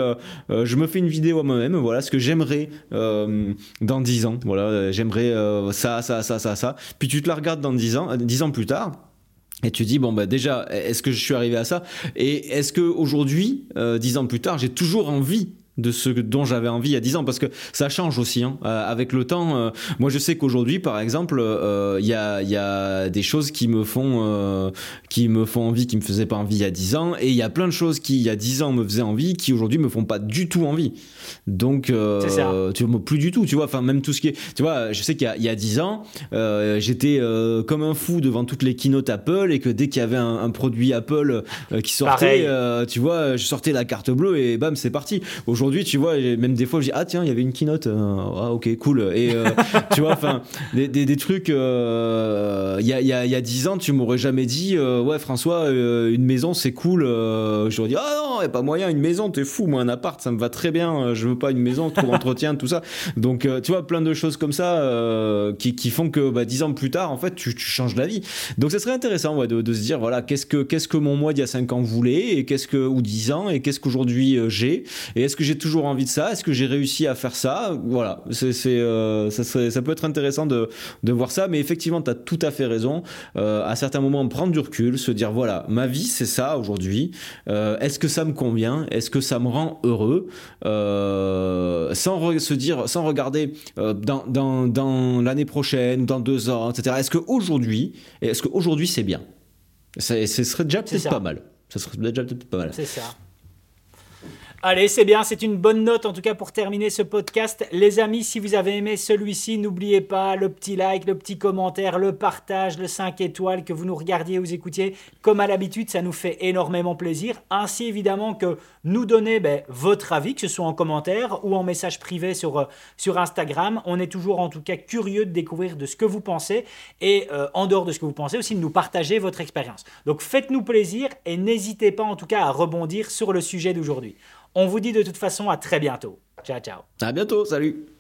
je me fais une vidéo à moi-même, voilà ce que j'aimerais dans 10 ans. Voilà, j'aimerais ça, ça, ça, ça, ça. Puis tu te la regardes dans 10 ans, 10 ans plus tard. Et tu dis bon bah déjà est-ce que je suis arrivé à ça? Et est-ce que aujourd'hui euh, dix ans plus tard j'ai toujours envie de ce dont j'avais envie il y a 10 ans parce que ça change aussi hein. euh, avec le temps euh, moi je sais qu'aujourd'hui par exemple euh, il y, a, y, a, des choses qui me font qui me font envie qui me faisaient pas envie il y a 10 ans et il y a plein de choses qui il y a 10 ans me faisaient envie qui aujourd'hui me font pas du tout envie. Donc tu vois plus du tout tu vois. Enfin même tout ce qui est tu vois je sais qu'il y, y, a 10 ans j'étais comme un fou devant toutes les keynotes Apple et que dès qu'il y avait un, un produit Apple qui sortait tu vois je sortais la carte bleue et bam c'est parti. Aujourd'hui aujourd'hui, tu vois, même des fois, je dis ah tiens, il y avait une keynote, euh, ah ok, cool. Et euh, tu vois, enfin, des, trucs. Euh, il y, a, y, a, y a 10 ans, tu m'aurais jamais dit ouais François, une maison c'est cool. J'aurais dit ah non, y a pas moyen, une maison, t'es fou, moi un appart, ça me va très bien. Je veux pas une maison, trop d'entretien, tout ça. Donc tu vois, plein de choses comme ça qui, qui, font que bah, 10 ans plus tard, en fait, tu, tu changes la vie. Donc ça serait intéressant ouais, de, de, se dire voilà, qu'est-ce que qu'est-ce que mon moi d'il y a 5 ans voulait et qu'est-ce que ou 10 ans et qu'est-ce qu'aujourd'hui j'ai et est-ce que j'ai toujours envie de ça Est-ce que j'ai réussi à faire ça? Voilà, c'est, euh, ça, ça peut être intéressant de, de voir ça, mais effectivement, tu as tout à fait raison. Euh, à certains moments, prendre du recul, se dire voilà, ma vie, c'est ça aujourd'hui. Euh, est-ce que ça me convient? Est-ce que ça me rend heureux? Sans se dire, sans regarder dans, dans, dans l'année prochaine, dans deux ans, etc. Est-ce qu'aujourd'hui, est-ce qu'aujourd'hui c'est bien? Ce serait déjà peut-être pas mal. Ça serait déjà peut-être pas mal. C'est ça. Allez, c'est bien, c'est une bonne note en tout cas pour terminer ce podcast. Les amis, si vous avez aimé celui-ci, n'oubliez pas le petit like, le petit commentaire, le partage, le 5 étoiles, que vous nous regardiez, vous écoutiez. Comme à l'habitude, ça nous fait énormément plaisir. Ainsi évidemment que nous donner ben, votre avis, que ce soit en commentaire ou en message privé sur, euh, sur Instagram. On est toujours en tout cas curieux de découvrir de ce que vous pensez et euh, en dehors de ce que vous pensez aussi de nous partager votre expérience. Donc faites-nous plaisir et n'hésitez pas en tout cas à rebondir sur le sujet d'aujourd'hui. On vous dit de toute façon à très bientôt. Ciao, ciao. À bientôt, salut.